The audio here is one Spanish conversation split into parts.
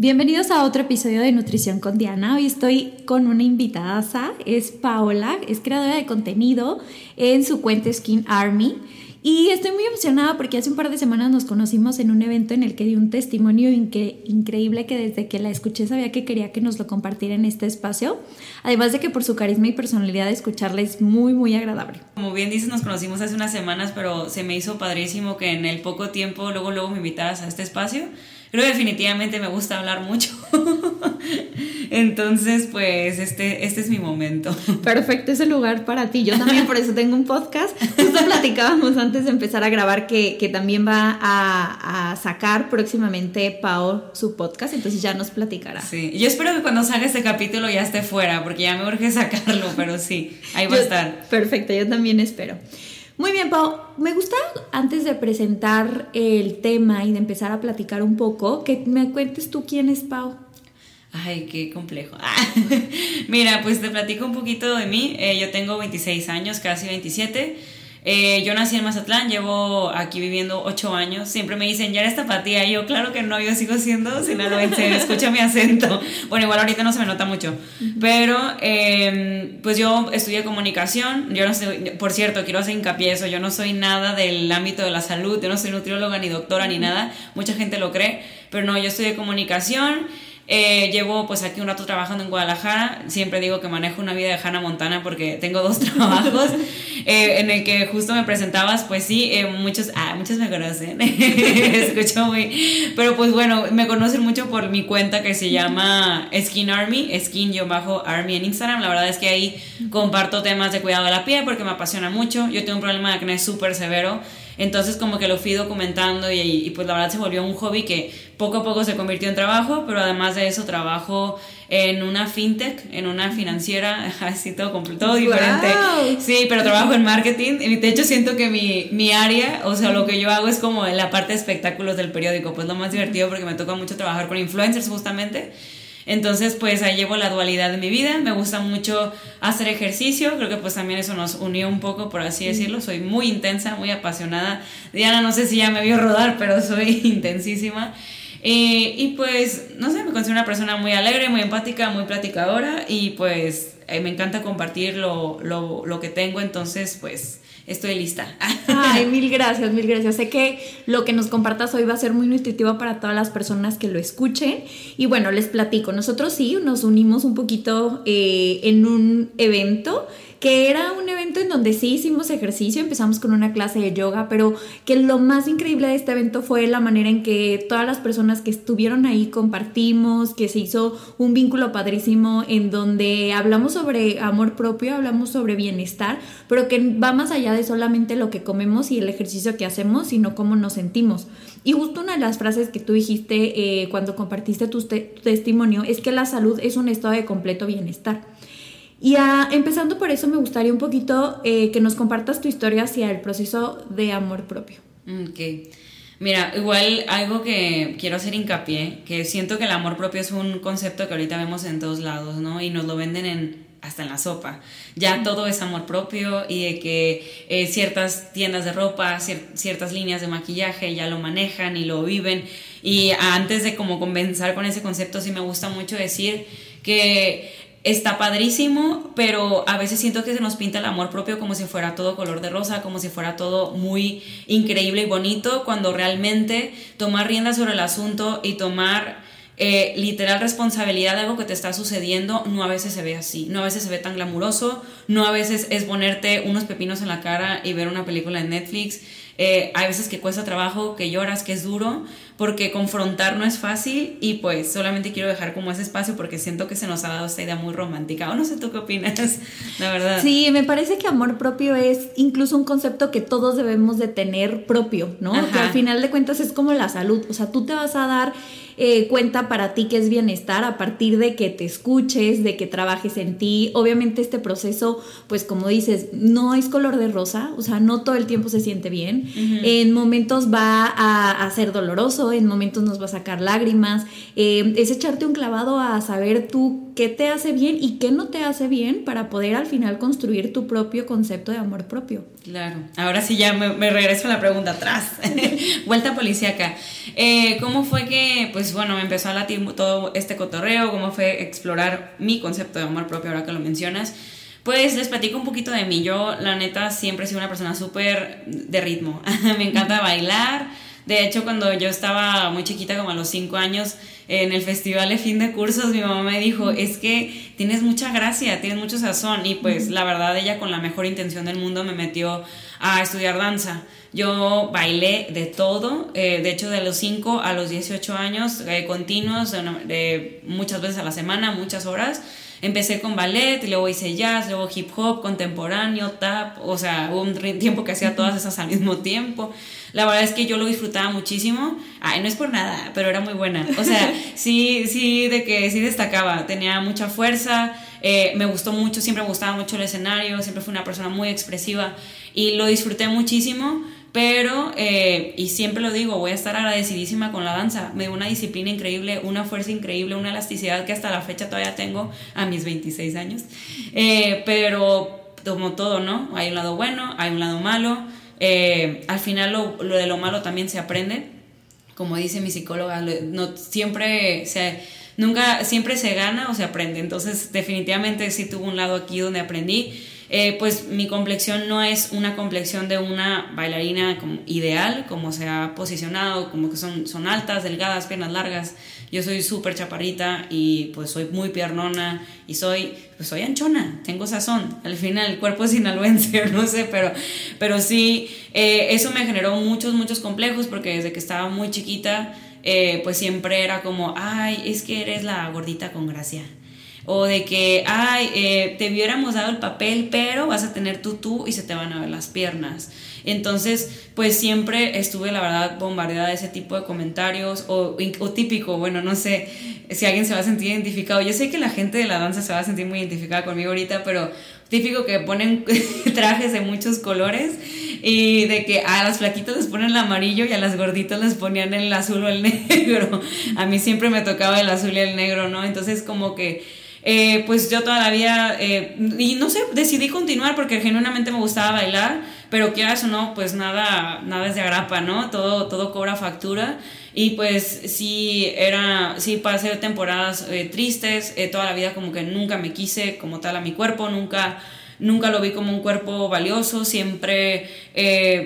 Bienvenidos a otro episodio de Nutrición con Diana. Hoy estoy con una invitada, es Paola, es creadora de contenido en su cuenta Skin Army. Y estoy muy emocionada porque hace un par de semanas nos conocimos en un evento en el que di un testimonio increíble que desde que la escuché sabía que quería que nos lo compartiera en este espacio. Además de que por su carisma y personalidad escucharla es muy, muy agradable. Como bien dices, nos conocimos hace unas semanas, pero se me hizo padrísimo que en el poco tiempo luego, luego me invitaras a este espacio Creo que definitivamente me gusta hablar mucho. Entonces, pues este, este es mi momento. Perfecto, es el lugar para ti. Yo también por eso tengo un podcast. Justo platicábamos antes de empezar a grabar que, que también va a, a, sacar próximamente Pao su podcast, entonces ya nos platicará. Sí, yo espero que cuando salga este capítulo ya esté fuera, porque ya me urge sacarlo, pero sí, ahí va a estar. Perfecto, yo también espero. Muy bien, Pau. Me gusta, antes de presentar el tema y de empezar a platicar un poco, que me cuentes tú quién es Pau. Ay, qué complejo. Mira, pues te platico un poquito de mí. Eh, yo tengo 26 años, casi 27. Eh, yo nací en Mazatlán, llevo aquí viviendo ocho años. Siempre me dicen, ¿ya eres tapatía? Y yo, claro que no, yo sigo siendo sinaloense, escucha mi acento. Bueno, igual ahorita no se me nota mucho. Pero, em, pues yo estudié comunicación. Yo no sé, por cierto, quiero hacer hincapié eso. Yo no soy nada del ámbito de la salud. Yo no soy nutrióloga ni doctora ni nada. Mucha gente lo cree. Pero no, yo estudié comunicación. Eh, llevo pues aquí un rato trabajando en Guadalajara. Siempre digo que manejo una vida de Hannah Montana porque tengo dos trabajos eh, en el que justo me presentabas. Pues sí, eh, muchos, ah, muchos me conocen. Escucho muy. Pero pues bueno, me conocen mucho por mi cuenta que se llama Skin Army, Skin-Army en Instagram. La verdad es que ahí comparto temas de cuidado de la piel porque me apasiona mucho. Yo tengo un problema de acné súper severo. Entonces como que lo fui documentando y, pues la verdad se volvió un hobby que poco a poco se convirtió en trabajo, pero además de eso trabajo en una fintech, en una financiera, así todo, todo diferente. Sí, pero trabajo en marketing. Y de hecho siento que mi, mi área, o sea, lo que yo hago es como la parte de espectáculos del periódico, pues lo más divertido porque me toca mucho trabajar con influencers justamente. Entonces, pues ahí llevo la dualidad de mi vida. Me gusta mucho hacer ejercicio. Creo que pues también eso nos unió un poco, por así decirlo. Soy muy intensa, muy apasionada. Diana, no sé si ya me vio rodar, pero soy intensísima. Eh, y pues, no sé, me considero una persona muy alegre, muy empática, muy platicadora y pues eh, me encanta compartir lo, lo, lo que tengo. Entonces, pues estoy lista. Ay, mil gracias, mil gracias. Sé que lo que nos compartas hoy va a ser muy nutritivo para todas las personas que lo escuchen. Y bueno, les platico, nosotros sí nos unimos un poquito eh, en un evento que era un evento en donde sí hicimos ejercicio, empezamos con una clase de yoga, pero que lo más increíble de este evento fue la manera en que todas las personas que estuvieron ahí compartimos, que se hizo un vínculo padrísimo en donde hablamos sobre amor propio, hablamos sobre bienestar, pero que va más allá de solamente lo que comemos y el ejercicio que hacemos, sino cómo nos sentimos. Y justo una de las frases que tú dijiste eh, cuando compartiste tu, tu testimonio es que la salud es un estado de completo bienestar. Y empezando por eso, me gustaría un poquito eh, que nos compartas tu historia hacia el proceso de amor propio. Ok. Mira, igual algo que quiero hacer hincapié, que siento que el amor propio es un concepto que ahorita vemos en todos lados, ¿no? Y nos lo venden en hasta en la sopa. Ya todo es amor propio y de que eh, ciertas tiendas de ropa, ciertas líneas de maquillaje ya lo manejan y lo viven. Y antes de como comenzar con ese concepto, sí me gusta mucho decir que está padrísimo, pero a veces siento que se nos pinta el amor propio como si fuera todo color de rosa, como si fuera todo muy increíble y bonito, cuando realmente tomar rienda sobre el asunto y tomar eh, literal responsabilidad de algo que te está sucediendo, no a veces se ve así, no a veces se ve tan glamuroso, no a veces es ponerte unos pepinos en la cara y ver una película en Netflix, eh, hay veces que cuesta trabajo, que lloras, que es duro, porque confrontar no es fácil y pues solamente quiero dejar como ese espacio porque siento que se nos ha dado esta idea muy romántica. O no sé tú qué opinas, la verdad. Sí, me parece que amor propio es incluso un concepto que todos debemos de tener propio, ¿no? Que al final de cuentas es como la salud, o sea, tú te vas a dar eh, cuenta para ti que es bienestar a partir de que te escuches, de que trabajes en ti. Obviamente este proceso, pues como dices, no es color de rosa, o sea, no todo el tiempo se siente bien. En momentos va a, ser doloroso, en momentos nos va a sacar lágrimas. Eh, es echarte un clavado a saber tú qué te hace bien y qué no te hace bien para poder al final construir tu propio concepto de amor propio. Claro, ahora sí ya me, regreso a la pregunta atrás. Vuelta policíaca. Eh, ¿Cómo fue que, pues bueno, me empezó a latir todo este cotorreo? ¿Cómo fue explorar mi concepto de amor propio ahora que lo mencionas? Pues les platico un poquito de mí. Yo, la neta, siempre he sido una persona súper de ritmo. me encanta bailar. De hecho, cuando yo estaba muy chiquita, como a los 5 años, en el festival de fin de cursos, mi mamá me dijo, es que tienes mucha gracia, tienes mucho sazón. Y pues la verdad, ella con la mejor intención del mundo me metió a estudiar danza. Yo bailé de todo, eh, de hecho de los 5 a los 18 años, eh, continuos, de, muchas veces a la semana, muchas horas. Empecé con ballet, luego hice jazz, luego hip hop, contemporáneo, tap, o sea, hubo un tiempo que hacía todas esas al mismo tiempo. La verdad es que yo lo disfrutaba muchísimo. Ay, no es por nada, pero era muy buena. O sea, sí, sí, de que sí destacaba, tenía mucha fuerza, eh, me gustó mucho, siempre me gustaba mucho el escenario, siempre fui una persona muy expresiva y lo disfruté muchísimo pero, eh, y siempre lo digo, voy a estar agradecidísima con la danza. Me dio una disciplina increíble, una fuerza increíble, una elasticidad que hasta la fecha todavía tengo a mis 26 años. Eh, pero, como todo, ¿no? Hay un lado bueno, hay un lado malo. Eh, al final, lo, de lo malo también se aprende. Como dice mi psicóloga, no, siempre se nunca, siempre se gana o se aprende. Entonces, definitivamente sí tuvo un lado aquí donde aprendí. Eh, pues mi complexión no es una complexión de una bailarina como ideal, como se ha posicionado, como que son, son altas, delgadas, piernas largas. Yo soy súper chaparrita y pues soy muy piernona y soy, pues soy anchona, tengo sazón. Al final el cuerpo es sinaloense, no sé, pero, pero sí, eh, eso me generó muchos, muchos complejos porque desde que estaba muy chiquita, eh, pues siempre era como, ay, es que eres la gordita con gracia o de que, ay, eh, te hubiéramos dado el papel, pero vas a tener tú y se te van a ver las piernas. Entonces, pues siempre estuve, la verdad, bombardeada de ese tipo de comentarios o, o, típico, bueno, no sé si alguien se va a sentir identificado. Yo sé que la gente de la danza se va a sentir muy identificada conmigo ahorita, pero típico que ponen trajes de muchos colores y de que a las flaquitas les ponen el amarillo y a las gorditas les ponían el azul o el negro. A mí siempre me tocaba el azul y el negro, ¿no? Entonces como que eh, pues yo todavía, eh, y no sé, decidí continuar porque genuinamente me gustaba bailar, pero quieras o no, pues nada, nada es de agrapa, ¿no? Todo, todo cobra factura. Y pues sí, era, sí pasé temporadas eh, tristes, toda la vida como que nunca me quise como tal a mi cuerpo, nunca nunca lo vi como un cuerpo valioso, siempre,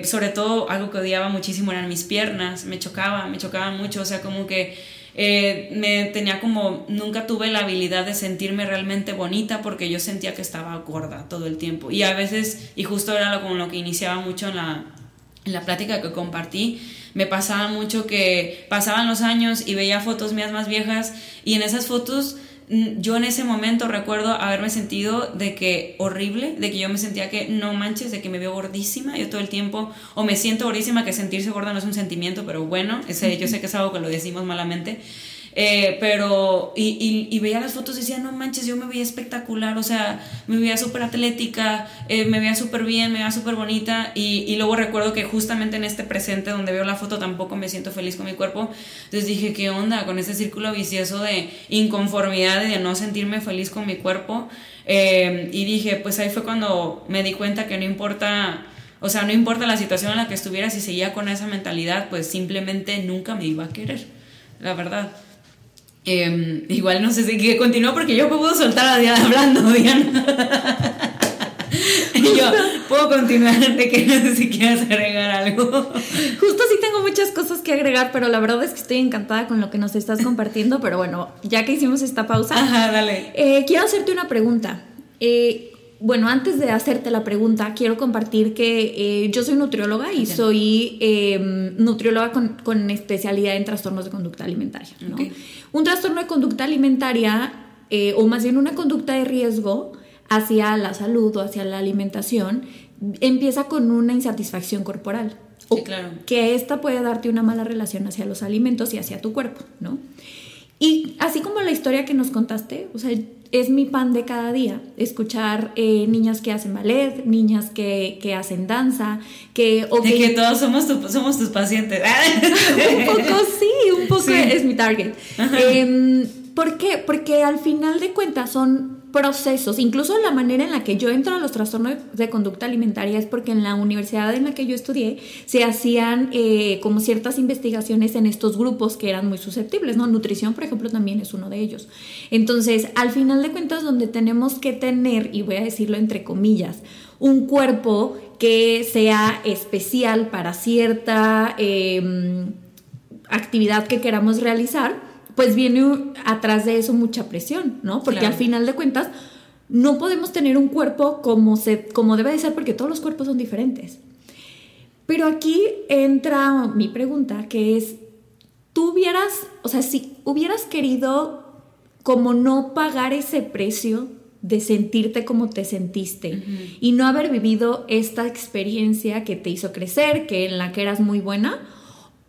sobre todo algo que odiaba muchísimo eran mis piernas, me chocaba, me chocaban mucho, o sea, como que eh, me tenía como, nunca tuve la habilidad de sentirme realmente bonita porque yo sentía que estaba gorda todo el tiempo. Y a veces, y justo era lo, con lo que iniciaba mucho en la, en la plática que compartí, me pasaba mucho que pasaban los años y veía fotos mías más viejas y en esas fotos yo en ese momento recuerdo haberme sentido de que horrible, de que yo me sentía que no manches, de que me veo gordísima, yo todo el tiempo, o me siento gordísima, que sentirse gorda no es un sentimiento, pero bueno, ese, yo sé que es algo que lo decimos malamente, eh, pero, y, veía las fotos y decía, no manches, yo me veía espectacular, o sea, me veía súper atlética, eh, me veía súper bien, me veía súper bonita. Y, y, luego recuerdo que justamente en este presente donde veo la foto tampoco me siento feliz con mi cuerpo. Entonces dije, ¿qué onda con ese círculo vicioso de inconformidad y de no sentirme feliz con mi cuerpo? Eh, y dije, pues ahí fue cuando me di cuenta que no importa. O sea, no importa la situación en la que estuviera, si seguía con esa mentalidad, pues simplemente nunca me iba a querer, la verdad. Em, igual no sé si que continúo porque yo puedo soltar a Diana hablando, Diana. yo puedo continuar de que no sé si quieres agregar algo. Justo sí tengo muchas cosas que agregar, pero la verdad es que estoy encantada con lo que nos estás compartiendo. Pero bueno, ya que hicimos esta pausa, Ajá, dale. Eh, quiero hacerte una pregunta. Eh, bueno, antes de hacerte la pregunta, quiero compartir que eh, yo soy nutrióloga y soy em, nutrióloga con, especialidad en trastornos de conducta alimentaria. Un trastorno de conducta alimentaria, eh, o más bien una conducta de riesgo hacia la salud o hacia la alimentación, empieza con una insatisfacción corporal. Sí, claro. Que esta puede darte una mala relación hacia los alimentos y hacia tu cuerpo, ¿no? Y así como la historia que nos contaste, o sea, es mi pan de cada día, escuchar eh, niñas que hacen ballet, niñas que, que hacen danza, que... de que todos somos, somos tus pacientes. un poco sí, un poco es mi target. Eh, ¿Por qué? Porque al final de cuentas son procesos, incluso la manera en la que yo entro a los trastornos de conducta alimentaria es porque en la universidad en la que yo estudié se hacían eh, como ciertas investigaciones en estos grupos que eran muy susceptibles, ¿no? Nutrición, por ejemplo, también es uno de ellos. Entonces, al final de cuentas, donde tenemos que tener, y voy a decirlo entre comillas, un cuerpo que sea especial para cierta em, actividad que queramos realizar, pues viene atrás de eso mucha presión, ¿no? Porque al final de cuentas no podemos tener un cuerpo como, se, como debe de ser porque todos los cuerpos son diferentes. Pero aquí entra mi pregunta, que es, tú hubieras, o sea, si hubieras querido como no pagar ese precio de sentirte como te sentiste y no haber vivido esta experiencia que te hizo crecer, que en la que eras muy buena,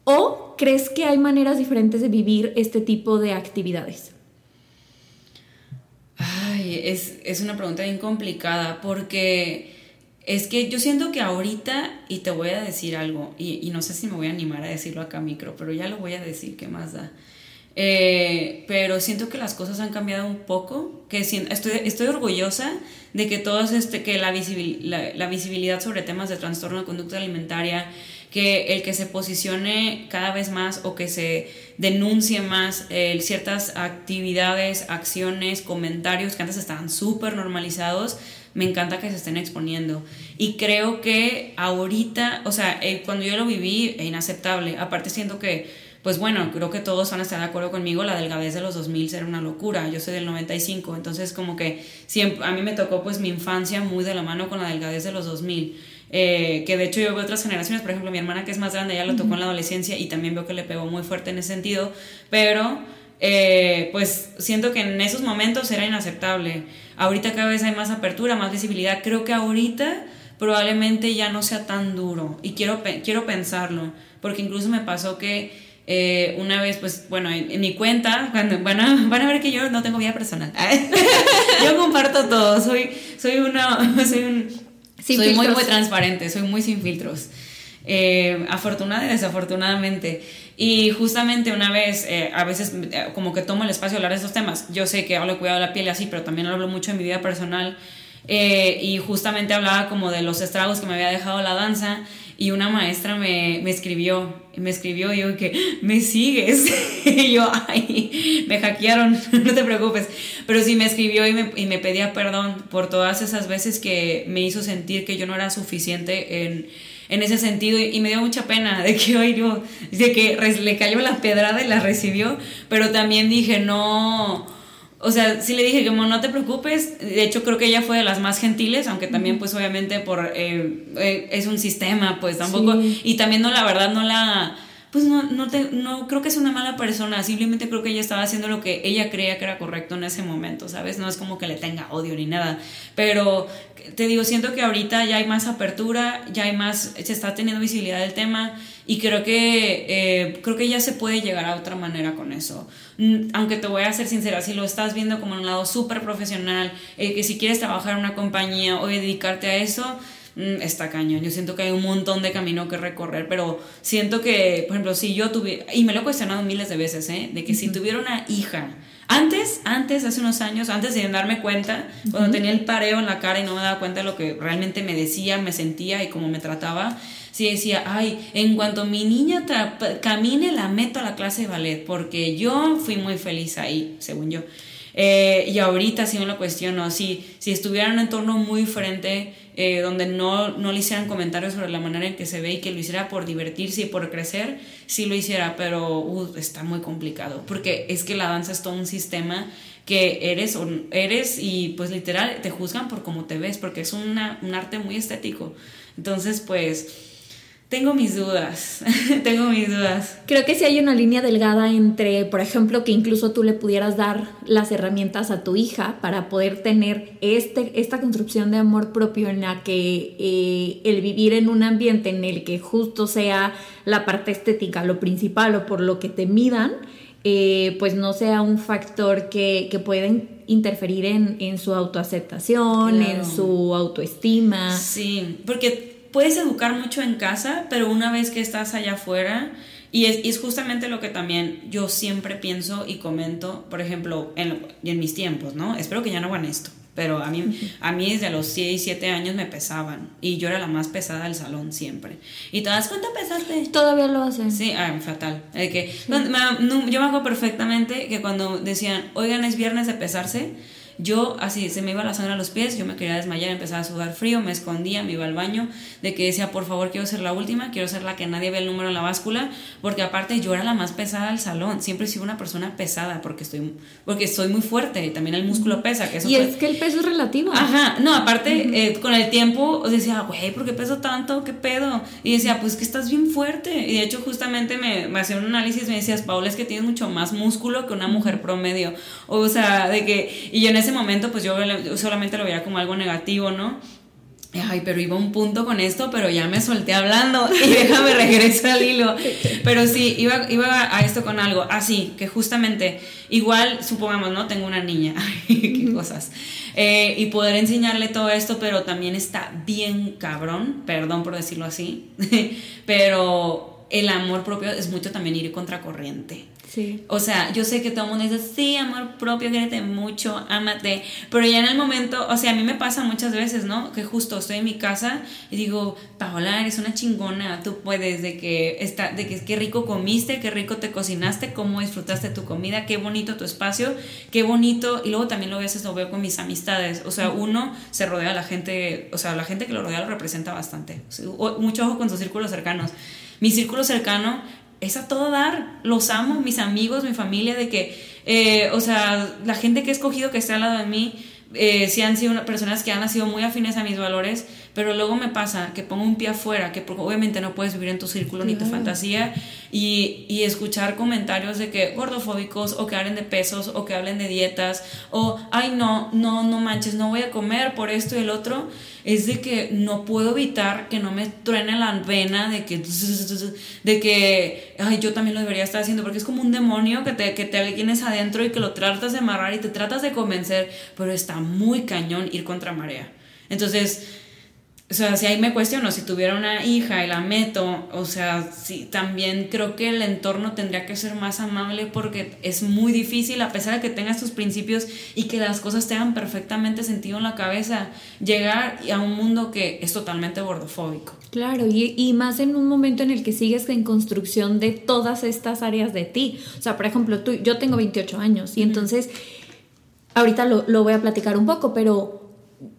¿O crees que hay maneras diferentes de vivir este tipo de actividades? Ay, es, una pregunta bien complicada porque es que yo siento que ahorita, y te voy a decir algo, y, no sé si me voy a animar a decirlo acá micro, pero ya lo voy a decir, ¿qué más da? Eh, pero siento que las cosas han cambiado un poco, que estoy, estoy orgullosa de que todos este, que la, la visibilidad sobre temas de trastorno de conducta alimentaria, que el que se posicione cada vez más o que se denuncie más eh, ciertas actividades, acciones, comentarios que antes estaban súper normalizados, me encanta que se estén exponiendo. Y creo que ahorita, o sea, eh, cuando yo lo viví, inaceptable. Aparte siento que, pues bueno, creo que todos van a estar de acuerdo conmigo, la delgadez de los 2000 era una locura. Yo soy del 95, entonces como que siempre, a mí me tocó pues mi infancia muy de la mano con la delgadez de los 2000 eh, que de hecho yo veo otras generaciones, por ejemplo mi hermana que es más grande, ya lo tocó en la adolescencia y también veo que le pegó muy fuerte en ese sentido, pero eh, pues siento que en esos momentos era inaceptable. Ahorita cada vez hay más apertura, más visibilidad, creo que ahorita probablemente ya no sea tan duro y quiero, quiero pensarlo, porque incluso me pasó que eh, una vez, pues bueno, en, mi cuenta, cuando, bueno, van a ver que yo no tengo vida personal. yo comparto todo, soy, soy, una, soy un soy muy, muy transparente, soy muy sin filtros. Eh, afortunada y desafortunadamente. Y justamente una vez, eh, a veces eh, como que tomo el espacio de hablar de estos temas. Yo sé que hablo de cuidado de la piel y así, pero también hablo mucho de mi vida personal. y justamente hablaba como de los estragos que me había dejado la danza y una maestra me, me escribió, me escribió y yo que, ¿me sigues? y yo, ay, me hackearon, no te preocupes. Pero sí me escribió y me, y me pedía perdón por todas esas veces que me hizo sentir que yo no era suficiente en, en ese sentido y, me dio mucha pena de que hoy yo, de que le cayó la pedrada y la recibió, pero también dije, no o sea, sí le dije como no te preocupes, de hecho creo que ella fue de las más gentiles, aunque también pues obviamente por eh, eh, es un sistema, pues tampoco, y también no la verdad no la, pues no, no, te, no creo que es una mala persona, simplemente creo que ella estaba haciendo lo que ella creía que era correcto en ese momento, ¿sabes? No es como que le tenga odio ni nada, pero te digo, siento que ahorita ya hay más apertura, ya hay más, se está teniendo visibilidad del tema y creo que, eh, creo que ya se puede llegar a otra manera con eso. Mm, aunque te voy a ser sincera, si lo estás viendo como un lado súper profesional, eh, que si quieres trabajar en una compañía o dedicarte a eso, mm, está cañón. Yo siento que hay un montón de camino que recorrer, pero siento que, por ejemplo, si yo tuviera, y me lo he cuestionado miles de veces, ¿eh? de que si tuviera una hija, antes, antes, hace unos años, antes de darme cuenta, cuando tenía el pareo en la cara y no me daba cuenta de lo que realmente me decía, me sentía y cómo me trataba, sí decía, ay, en cuanto mi niña camine, la meto a la clase de ballet, porque yo fui muy feliz ahí, según yo. Eh, y ahorita sí me lo cuestiono, si, si estuviera en un entorno muy diferente, eh, donde no, no le hicieran comentarios sobre la manera en que se ve y que lo hiciera por divertirse y por crecer, sí lo hiciera, pero uh, está muy complicado, porque es que la danza es todo un sistema que eres, eres y pues literal te juzgan por cómo te ves, porque es una, un arte muy estético. Entonces, pues tengo mis dudas, tengo mis dudas. Creo que sí hay una línea delgada entre, por ejemplo, que incluso tú le pudieras dar las herramientas a tu hija para poder tener este, esta construcción de amor propio en la que eh, el vivir en un ambiente en el que justo sea la parte estética lo principal o por lo que te midan, eh, pues no sea un factor que, que pueden interferir en, en su autoaceptación, en su autoestima. Sí, porque puedes educar mucho en casa, pero una vez que estás allá afuera, y es, justamente lo que también yo siempre pienso y comento, por ejemplo, en, en mis tiempos, ¿no? Espero que ya no hagan esto, pero a mí, a mí desde los 6, 7 años me pesaban y yo era la más pesada del salón siempre. ¿Y te das cuenta pesaste? Todavía lo hacen. Sí, ah, fatal. que, yo me acuerdo perfectamente que cuando decían, oigan, es viernes de pesarse, yo así, se me iba la sangre a los pies, yo me quería desmayar, empezaba a sudar frío, me escondía, me iba al baño, de que decía, por favor, quiero ser la última, quiero ser la que nadie ve el número en la báscula, porque aparte yo era la más pesada del salón, siempre he sido una persona pesada, porque estoy, porque soy muy fuerte, y también el músculo pesa. Que eso y es que el peso es relativo. Ajá, no, aparte, eh, con el tiempo decía, güey, ¿por qué peso tanto? ¿Qué pedo? Y decía, pues que estás bien fuerte. Y de hecho, justamente me, me hacía un análisis me decías, Paula, es que tienes mucho más músculo que una mujer promedio. O sea, de que, y yo en ese momento pues yo solamente lo veía como algo negativo, ¿no? Ay, pero iba un punto con esto, pero ya me solté hablando y déjame regresar al hilo. Pero sí, iba, iba a esto con algo así, que justamente, igual, supongamos, ¿no? Tengo una niña, qué cosas. Eh, y poder enseñarle todo esto, pero también está bien cabrón, perdón por decirlo así, pero el amor propio es mucho también ir contracorriente. O sea, yo sé que todo el mundo dice, sí, amor propio, quiérete mucho, ámate. Pero ya en el momento, o sea, a mí me pasa muchas veces, ¿no? Que justo estoy en mi casa y digo, Paola, eres una chingona, tú puedes, de que, está, de que qué rico comiste, qué rico te cocinaste, cómo disfrutaste tu comida, qué bonito tu espacio, qué bonito. Y luego también lo veces lo veo con mis amistades. O sea, uno se rodea a la gente, o sea, la gente que lo rodea lo representa bastante. mucho ojo con sus círculos cercanos. Mi círculo cercano es a todo dar. Los amo, mis amigos, mi familia, de que, eh, o sea, la gente que he escogido que esté al lado de mí, eh, sí han sido personas que han sido muy afines a mis valores, pero luego me pasa que pongo un pie afuera, que obviamente no puedes vivir en tu círculo ni tu fantasía, y, y, escuchar comentarios de que gordofóbicos, o que hablen de pesos, o que hablen de dietas, o, ay, no, no, no manches, no voy a comer por esto y el otro, es de que no puedo evitar que no me truene la vena de que, de que, ay, yo también lo debería estar haciendo, porque es como un demonio que te, que te tienes adentro y que lo tratas de amarrar y te tratas de convencer, pero está muy cañón ir contra marea. Entonces, o sea, si ahí me cuestiono, si tuviera una hija y la meto, o sea, sí, también creo que el entorno tendría que ser más amable porque es muy difícil, a pesar de que tengas tus principios y que las cosas te hagan perfectamente sentido en la cabeza, llegar a un mundo que es totalmente gordofóbico. Claro, y, y más en un momento en el que sigues en construcción de todas estas áreas de ti. O sea, por ejemplo, tú, yo tengo 28 años y entonces, ahorita lo, lo voy a platicar un poco, pero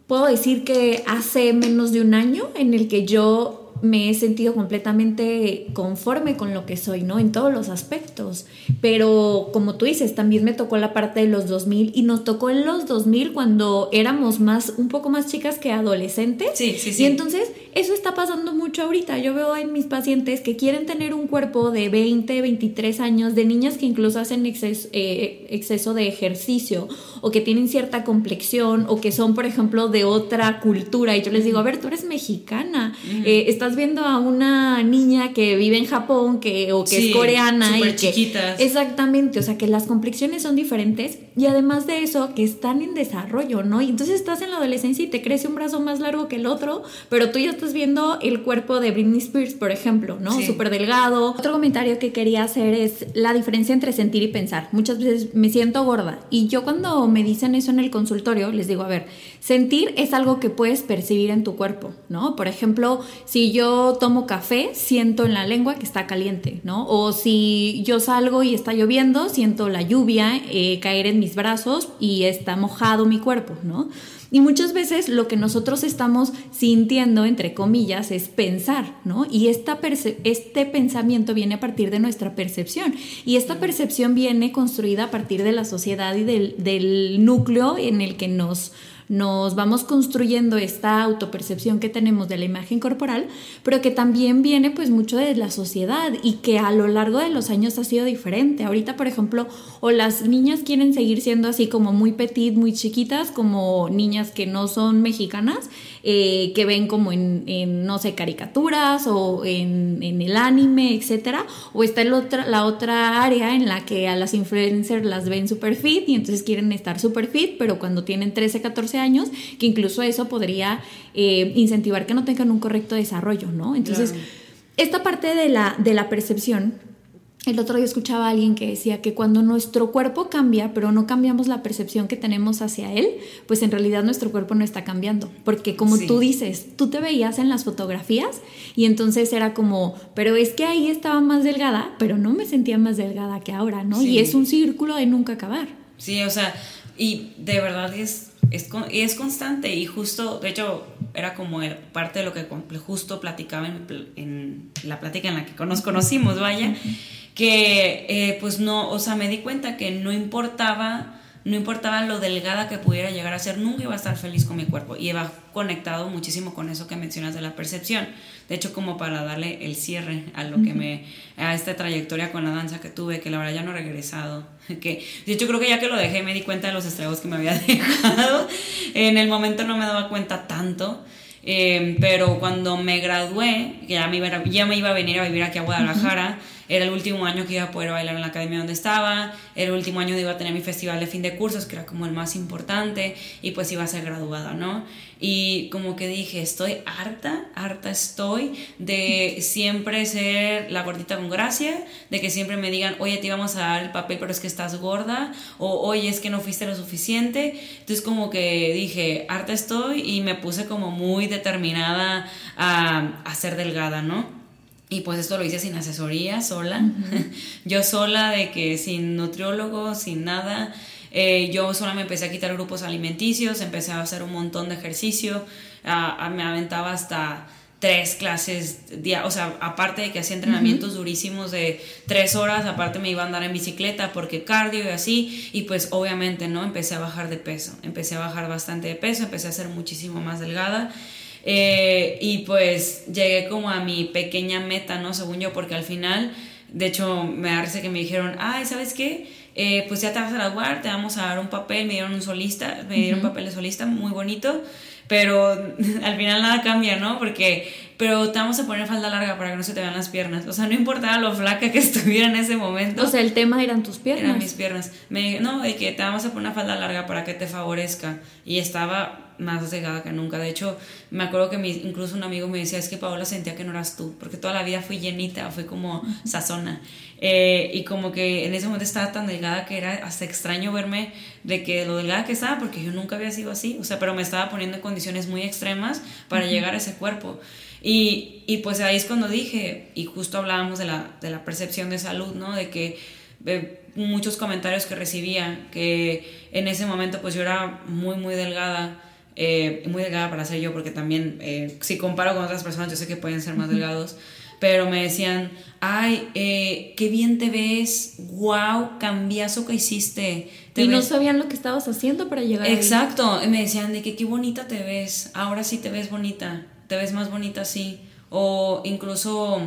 puedo decir que hace menos de un año en el que yo me he sentido completamente conforme con lo que soy, ¿no? En todos los aspectos. Pero como tú dices, también me tocó la parte de los 2000 y nos tocó en los 2000 cuando éramos más, un poco más chicas que adolescentes. Sí, sí, sí. Y entonces eso está pasando mucho ahorita. Yo veo en mis pacientes que quieren tener un cuerpo de 20, 23 años, de niñas que incluso hacen exceso, eh, exceso de ejercicio o que tienen cierta complexión o que son, por ejemplo, de otra cultura. Y yo les digo, a ver, tú eres mexicana, eh, estás viendo a una niña que vive en Japón que, o que es coreana. y chiquitas. Exactamente, o sea que las complexiones son diferentes y además de eso, que están en desarrollo, ¿no? Y entonces estás en la adolescencia y te crece un brazo más largo que el otro, pero tú ya estás estás viendo el cuerpo de Britney Spears, por ejemplo, ¿no? Sí. Súper delgado. Otro comentario que quería hacer es la diferencia entre sentir y pensar. Muchas veces me siento gorda y yo cuando me dicen eso en el consultorio, les digo, a ver, sentir es algo que puedes percibir en tu cuerpo, ¿no? Por ejemplo, si yo tomo café, siento en la lengua que está caliente, ¿no? O si yo salgo y está lloviendo, siento la lluvia eh, caer en mis brazos y está mojado mi cuerpo, ¿no? Y muchas veces lo que nosotros estamos sintiendo, entre comillas, es pensar, ¿no? Y esta este pensamiento viene a partir de nuestra percepción. Y esta percepción viene construida a partir de la sociedad y del, del núcleo en el que nos, nos vamos construyendo esta autopercepción que tenemos de la imagen corporal, pero que también viene pues mucho de la sociedad y que a lo largo de los años ha sido diferente. Ahorita, por ejemplo, o las niñas quieren seguir siendo así como muy petit, muy chiquitas, como niñas que no son mexicanas, eh, que ven como en, no sé, caricaturas o en, en el anime, etcétera, o está el otra, la otra área en la que a las influencers las ven super fit y entonces quieren estar super fit, pero cuando tienen 13, 14 años, que incluso eso podría eh, incentivar que no tengan un correcto desarrollo, ¿no? Entonces, esta parte de la, de la percepción el otro día escuchaba a alguien que decía que cuando nuestro cuerpo cambia, pero no cambiamos la percepción que tenemos hacia él, pues en realidad nuestro cuerpo no está cambiando. Porque como Sí. tú dices, tú te veías en las fotografías y entonces era como, pero es que ahí estaba más delgada, pero no me sentía más delgada que ahora, ¿no? Sí. Y es un círculo de nunca acabar. Sí, o sea, y de verdad es, es, y es constante y justo, de hecho, era como parte de lo que justo platicaba en, pl- en la plática en la que nos conocimos, vaya, que eh, pues no, o sea, me di cuenta que no importaba, no importaba lo delgada que pudiera llegar a ser, nunca iba a estar feliz con mi cuerpo y iba conectado muchísimo con eso que mencionas de la percepción. De hecho, como para darle el cierre a lo que me, a esta trayectoria con la danza que tuve, que la verdad ya no he regresado. Que, de hecho, creo que ya que lo dejé me di cuenta de los estragos que me había dejado. En el momento no me daba cuenta tanto. Eh, pero cuando me gradué, que ya me, iba, ya me iba a venir a vivir aquí a Guadalajara, era el último año que iba a poder bailar en la academia donde estaba, era el último año donde iba a tener mi festival de fin de cursos, que era como el más importante, y pues iba a ser graduada, ¿no? Y como que dije, estoy harta, harta estoy de siempre ser la gordita con gracia, de que siempre me digan, oye, te íbamos a dar el papel, pero es que estás gorda, o oye, es que no fuiste lo suficiente. Entonces como que dije, harta estoy y me puse como muy determinada a, a ser delgada, ¿no? Y pues esto lo hice sin asesoría, sola. yo sola, de que sin nutriólogo, sin nada. Eh, yo sola me empecé a quitar grupos alimenticios, empecé a hacer un montón de ejercicio, a- a- me aventaba hasta tres clases, día, o sea, aparte de que hacía entrenamientos durísimos de tres horas, aparte me iba a andar en bicicleta porque cardio y así, y pues obviamente, ¿no? Empecé a bajar de peso, empecé a bajar bastante de peso, empecé a ser muchísimo más delgada. Eh, y pues llegué como a mi pequeña meta, ¿no? Según yo, porque al final, de hecho, me parece que me dijeron, ay, ¿sabes qué? Eh, pues ya te vas a graduar, te vamos a dar un papel, me dieron un solista, me dieron un papel de solista muy bonito, pero al final nada cambia, ¿no? Porque, pero te vamos a poner falda larga para que no se te vean las piernas. O sea, no importaba lo flaca que estuviera en ese momento. O sea, el tema eran tus piernas. Eran mis piernas. Me no, de que te vamos a poner una falda larga para que te favorezca. Y estaba más delgada que nunca. De hecho, me acuerdo que mi, incluso un amigo me decía, es que Paola sentía que no eras tú, porque toda la vida fui llenita, fui como sazona. Eh, y como que en ese momento estaba tan delgada que era hasta extraño verme de que lo delgada que estaba, porque yo nunca había sido así. O sea, pero me estaba poniendo en condiciones muy extremas para llegar a ese cuerpo. Y, y pues ahí es cuando dije, y justo hablábamos de la, de la percepción de salud, ¿no? De que eh, muchos comentarios que recibía, que en ese momento pues yo era muy, muy delgada, eh, muy delgada para ser yo, porque también eh, si comparo con otras personas yo sé que pueden ser más delgados, pero me decían, ay, eh, qué bien te ves, wow, cambiazo que hiciste. Te y no sabían lo que estabas haciendo para llegar ahí. Exacto, y me decían de que qué bonita te ves, ahora sí te ves bonita, te ves más bonita así. O incluso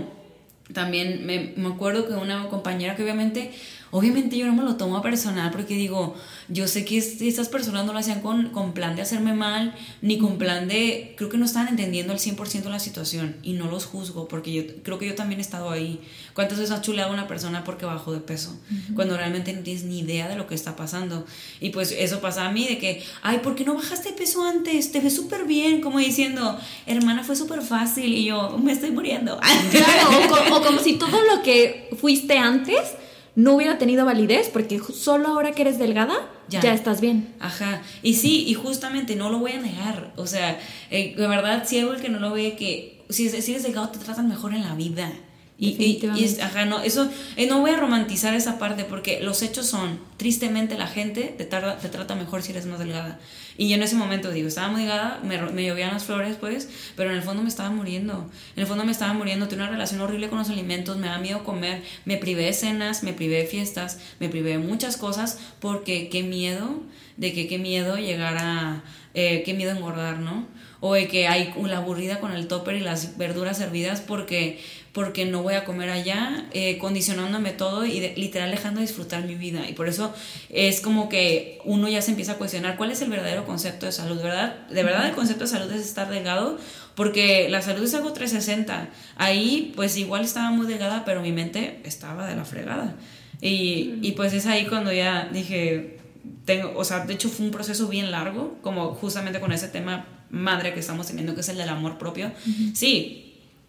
también me, me acuerdo que una compañera que obviamente Obviamente yo no me lo tomo a personal porque digo, yo sé que estas personas no lo hacían con, con plan de hacerme mal, ni con plan de, creo que no estaban entendiendo al 100% la situación y no los juzgo porque yo creo que yo también he estado ahí. ¿Cuántas veces has chuleado a una persona porque bajó de peso? Cuando realmente no tienes ni idea de lo que está pasando. Y pues eso pasa a mí de que, ay, ¿por qué no bajaste de peso antes? Te ves súper bien, como diciendo, hermana, fue súper fácil y yo me estoy muriendo. Claro, o como si todo lo que fuiste antes no hubiera tenido validez porque solo ahora que eres delgada ya, estás bien. Ajá. Y sí, y justamente no lo voy a negar. O sea, eh, de verdad, si algo el que no lo ve, que si, si eres delgado te tratan mejor en la vida. Y, y, ajá, no, eso, eh, no voy a romantizar esa parte porque los hechos son, tristemente la gente te, tarda, te trata mejor si eres más delgada. Y yo en ese momento digo, estaba muy delgada, me, me llovían las flores, pues, pero en el fondo me estaba muriendo. En el fondo me estaba muriendo, tenía una relación horrible con los alimentos, me da miedo comer, me privé de cenas, me privé de fiestas, me privé de muchas cosas porque qué miedo, de que qué miedo llegar a, eh, qué miedo engordar, ¿no? O de que hay la aburrida con el topper y las verduras servidas porque porque no voy a comer allá, eh, condicionándome todo y literal dejando de disfrutar mi vida. Y por eso es como que uno ya se empieza a cuestionar cuál es el verdadero concepto de salud, ¿verdad? De verdad el concepto de salud es estar delgado, porque la salud es algo 360. Ahí pues igual estaba muy delgada, pero mi mente estaba de la fregada. Y, y pues es ahí cuando ya dije, tengo, o sea, de hecho fue un proceso bien largo, como justamente con ese tema madre que estamos teniendo, que es el del amor propio. Sí,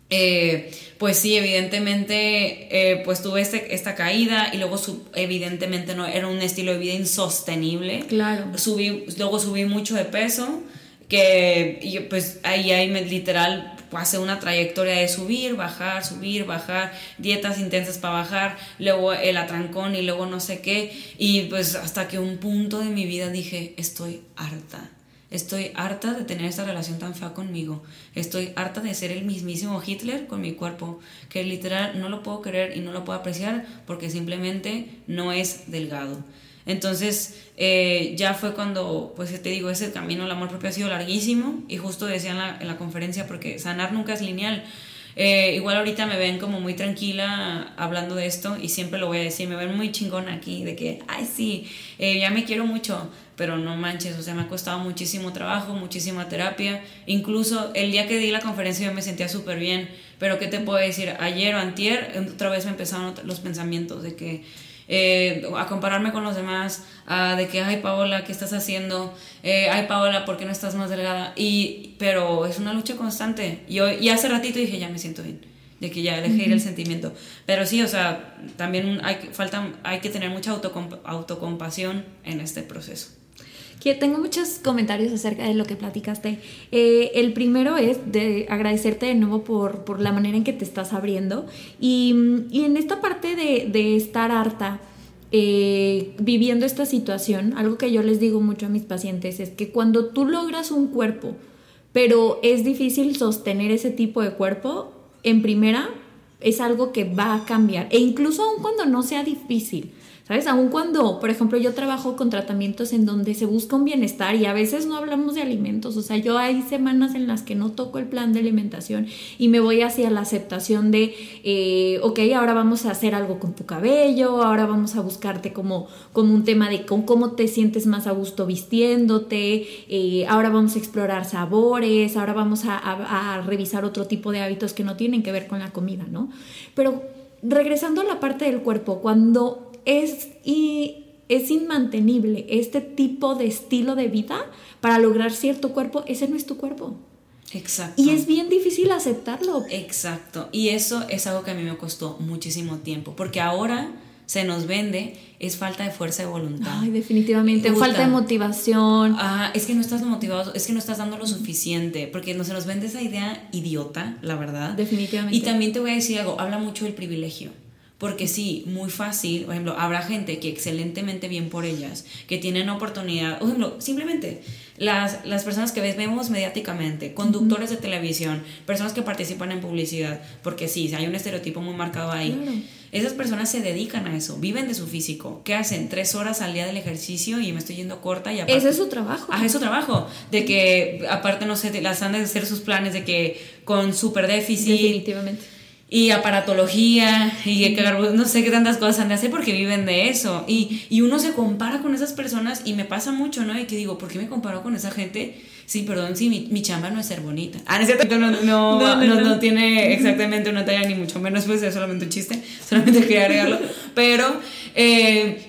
eh, pues sí, evidentemente, eh, pues tuve este, esta caída y luego evidentemente no era un estilo de vida insostenible. Claro. Subí, luego subí mucho de peso, que y pues ahí, ahí me, literal pasé una trayectoria de subir, bajar, subir, bajar, dietas intensas para bajar, luego el atrancón y luego no sé qué, y pues hasta que un punto de mi vida dije, estoy harta Estoy harta de tener esta relación tan fea conmigo. Estoy harta de ser el mismísimo Hitler con mi cuerpo, que literal no lo puedo querer y no lo puedo apreciar porque simplemente no es delgado. Entonces, eh, ya fue cuando, pues te digo, ese camino al amor propio ha sido larguísimo y justo decía en la conferencia, porque sanar nunca es lineal. Eh, igual ahorita me ven como muy tranquila hablando de esto y siempre lo voy a decir, me ven muy chingona aquí, de que, ay sí, eh, ya me quiero mucho, pero no manches, o sea, me ha costado muchísimo trabajo, muchísima terapia. Incluso el día que di la conferencia yo me sentía súper bien, pero ¿qué te puedo decir? Ayer o antier otra vez me empezaron los pensamientos de que eh, a compararme con los demás, de que, ay Paola, ¿qué estás haciendo? Eh, ay Paola, ¿por qué no estás más delgada? Y, pero es una lucha constante. Yo, y hace ratito dije, ya me siento bien de que ya dejé ir el sentimiento. Pero sí, o sea, también hay, falta, hay que tener mucha autocompasión en este proceso. Que tengo muchos comentarios acerca de lo que platicaste. Eh, el primero es de agradecerte de nuevo por, por, la manera en que te estás abriendo. Y, y en esta parte de, de estar harta, eh, viviendo esta situación, algo que yo les digo mucho a mis pacientes es que cuando tú logras un cuerpo, pero es difícil sostener ese tipo de cuerpo, en primera es algo que va a cambiar. E incluso aun cuando no sea difícil, ¿Sabes? Aun cuando, por ejemplo, yo trabajo con tratamientos en donde se busca un bienestar y a veces no hablamos de alimentos, o sea, yo hay semanas en las que no toco el plan de alimentación y me voy hacia la aceptación de, eh, ok, ahora vamos a hacer algo con tu cabello, ahora vamos a buscarte como, como un tema de cómo te sientes más a gusto vistiéndote, eh, ahora vamos a explorar sabores, ahora vamos a revisar otro tipo de hábitos que no tienen que ver con la comida, ¿no? Pero regresando a la parte del cuerpo, cuando es, y es inmantenible este tipo de estilo de vida para lograr cierto cuerpo, ese no es tu cuerpo. Exacto. Y es bien difícil aceptarlo. Exacto. Y eso es algo que a mí me costó muchísimo tiempo, porque ahora se nos vende es falta de fuerza de voluntad. Ay, definitivamente. Falta de motivación. Ah, es que no estás motivado, es que no estás dando lo suficiente, porque no se nos vende esa idea idiota, la verdad. Definitivamente. Y también te voy a decir algo, habla mucho del privilegio. Porque sí, muy fácil, por ejemplo, habrá gente que excelentemente bien por ellas, que tienen oportunidad, por ejemplo, simplemente las, las personas que vemos mediáticamente, conductores de televisión, personas que participan en publicidad, porque sí, hay un estereotipo muy marcado ahí. Esas personas se dedican a eso, viven de su físico. ¿Qué hacen? Tres horas al día del ejercicio y me estoy yendo corta y aparte... Ese es su trabajo. Ah, es su trabajo. De que, aparte, no sé, las han de hacer sus planes de que con súper déficit... Definitivamente y aparatología y no sé qué tantas cosas han de hacer porque viven de eso. Y, y, uno se compara con esas personas y me pasa mucho, ¿no? Y que digo, ¿por qué me comparo con esa gente? Sí, perdón, sí, mi, mi chamba no es ser bonita. Ah, no no, no, no, no, tiene exactamente una talla ni mucho menos, pues es solamente un chiste, solamente quería agregarlo. Pero... Eh,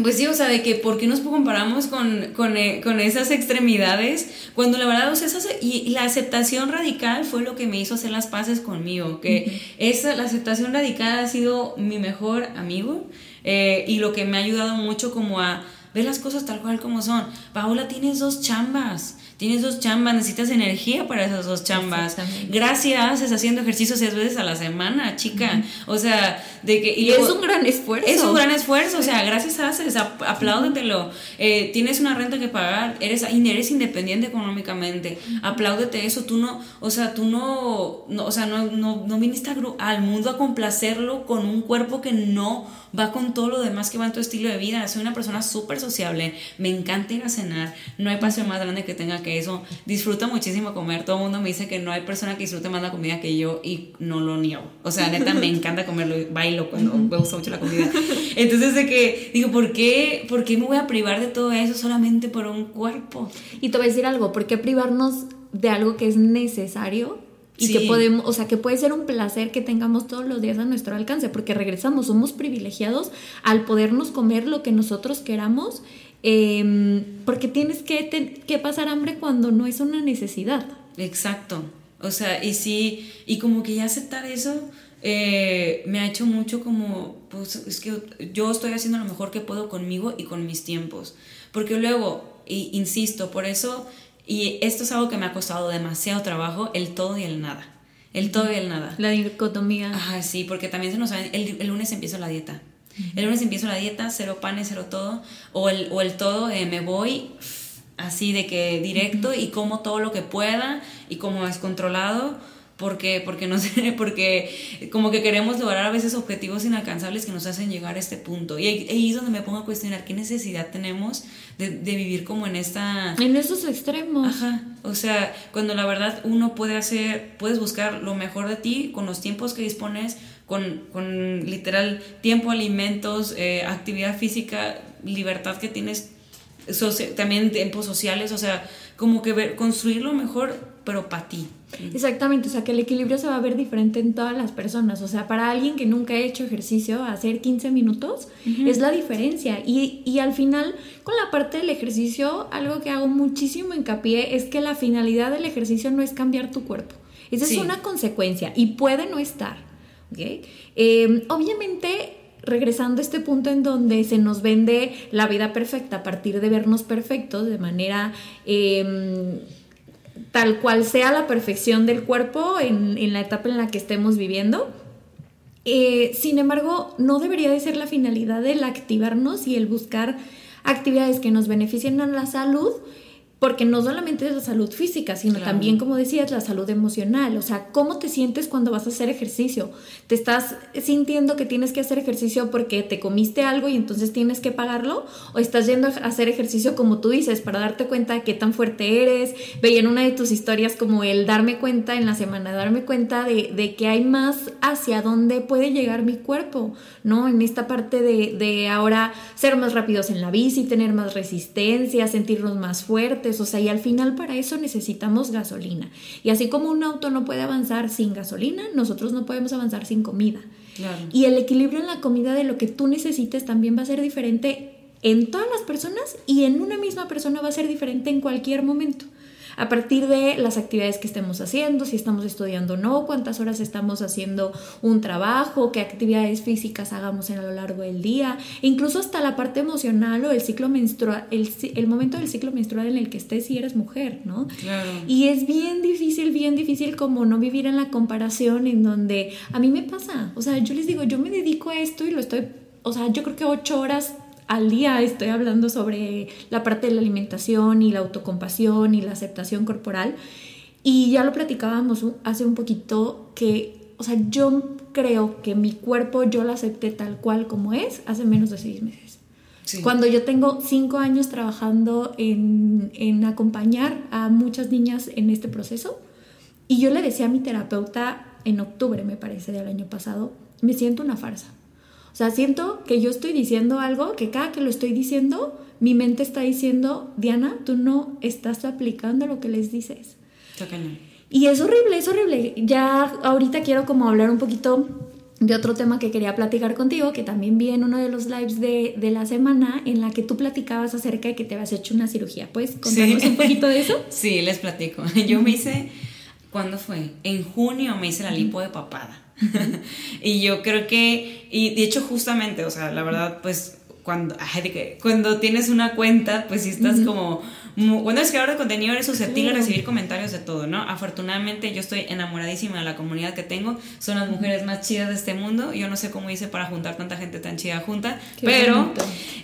pues sí, o sea, de que por qué nos comparamos con, con, eh, con esas extremidades, cuando la verdad, o sea, esas, y, la aceptación radical fue lo que me hizo hacer las paces conmigo, que esa, la aceptación radical ha sido mi mejor amigo eh, y lo que me ha ayudado mucho como a ver las cosas tal cual como son. Paola, tienes dos chambas Tienes dos chambas, necesitas energía para esas dos chambas. Gracias, estás haciendo ejercicio seis veces a la semana, chica. O sea, de que... Y, es un gran esfuerzo. Es un gran esfuerzo, o sea, gracias haces, apláudetelo. Eh, tienes una renta que pagar, eres, eres independiente económicamente. Apláudete eso, tú no, o sea, tú no, no o sea, no, no, no viniste al mundo a complacerlo con un cuerpo que no va con todo lo demás que va en tu estilo de vida. Soy una persona súper sociable, me encanta ir a cenar, no hay paseo más grande que tenga que eso. Disfruto muchísimo comer, todo el mundo me dice que no hay persona que disfrute más la comida que yo y no lo niego. O sea, neta, me encanta comerlo, bailo cuando me gusta mucho la comida. Entonces, de que digo, ¿por qué, ¿por qué me voy a privar de todo eso solamente por un cuerpo? Y te voy a decir algo, ¿por qué privarnos de algo que es necesario? y que podemos, o sea, que puede ser un placer que tengamos todos los días a nuestro alcance, porque regresamos, somos privilegiados al podernos comer lo que nosotros queramos, em, porque tienes que, que pasar hambre cuando no es una necesidad. Exacto, o sea, y sí, y como que ya aceptar eso eh, me ha hecho mucho como, pues es que yo estoy haciendo lo mejor que puedo conmigo y con mis tiempos, porque luego, y, insisto, por eso y esto es algo que me ha costado demasiado trabajo, el todo y el nada. El todo y el nada. La dicotomía. Ajá, sí, porque también se nos sabe, el, el lunes empiezo la dieta. El lunes empiezo la dieta, cero panes, cero todo. O el, o el todo, eh, me voy así de que directo y como todo lo que pueda y como descontrolado porque, porque no sé, porque como que queremos lograr a veces objetivos inalcanzables que nos hacen llegar a este punto. Y ahí, es donde me pongo a cuestionar qué necesidad tenemos de, de, vivir como en esta... En esos extremos. Ajá. O sea, cuando la verdad uno puede hacer, puedes buscar lo mejor de ti con los tiempos que dispones, con, con literal tiempo, alimentos, eh, actividad física, libertad que tienes, también tiempos sociales, o sea, como que ver, construir lo mejor pero para ti. Exactamente, o sea que el equilibrio se va a ver diferente en todas las personas. O sea, para alguien que nunca ha hecho ejercicio, hacer 15 minutos es la diferencia. Y, y, al final, con la parte del ejercicio, algo que hago muchísimo hincapié es que la finalidad del ejercicio no es cambiar tu cuerpo. Esa es una consecuencia y puede no estar. Eh, obviamente regresando a este punto en donde se nos vende la vida perfecta a partir de vernos perfectos de manera eh, tal cual sea la perfección del cuerpo en, la etapa en la que estemos viviendo. Eh, sin embargo, no debería de ser la finalidad el activarnos y el buscar actividades que nos beneficien a la salud porque no solamente es la salud física, sino también, como decías, la salud emocional. O sea, ¿cómo te sientes cuando vas a hacer ejercicio? ¿Te estás sintiendo que tienes que hacer ejercicio porque te comiste algo y entonces tienes que pagarlo? ¿O estás yendo a hacer ejercicio como tú dices, para darte cuenta de qué tan fuerte eres? Veía en una de tus historias como el darme cuenta en la semana, darme cuenta de, de que hay más hacia dónde puede llegar mi cuerpo, ¿no? En esta parte de, de ahora ser más rápidos en la bici, tener más resistencia, sentirnos más fuertes o sea, y al final para eso necesitamos gasolina. Y así como un auto no puede avanzar sin gasolina, nosotros no podemos avanzar sin comida. Y el equilibrio en la comida de lo que tú necesites también va a ser diferente en todas las personas y en una misma persona va a ser diferente en cualquier momento a partir de las actividades que estemos haciendo, si estamos estudiando o no, cuántas horas estamos haciendo un trabajo, qué actividades físicas hagamos a lo largo del día, incluso hasta la parte emocional o el ciclo menstrual, el, el momento del ciclo menstrual en el que estés si eres mujer, ¿no? Claro. Y es bien difícil, bien difícil como no vivir en la comparación en donde a mí me pasa, o sea, yo les digo, yo me dedico a esto y lo estoy, o sea, yo creo que ocho horas al día estoy hablando sobre la parte de la alimentación y la autocompasión y la aceptación corporal. Y ya lo platicábamos hace un poquito que, o sea, yo creo que mi cuerpo yo lo acepté tal cual como es hace menos de seis meses. Cuando yo tengo cinco años trabajando en, en acompañar a muchas niñas en este proceso, y yo le decía a mi terapeuta, en octubre, me parece, del año pasado, me siento una farsa. O sea, siento que yo estoy diciendo algo, que cada que lo estoy diciendo, mi mente está diciendo, Diana, tú no estás aplicando lo que les dices. Y es horrible, es horrible. Ya ahorita quiero como hablar un poquito de otro tema que quería platicar contigo, que también vi en uno de los lives de, de, la semana, en la que tú platicabas acerca de que te habías hecho una cirugía. ¿Puedes contarnos un poquito de eso? Sí, les platico. Yo me hice, ¿cuándo fue? En junio me hice la lipo de papada. y yo creo que, y de hecho justamente, o sea, la verdad, pues cuando, cuando tienes una cuenta, pues si estás como cuando es creador de contenido eres susceptible a recibir comentarios de todo, ¿no? Afortunadamente yo estoy enamoradísima de la comunidad que tengo, son las mujeres más chidas de este mundo, yo no sé cómo hice para juntar tanta gente tan chida junta, pero,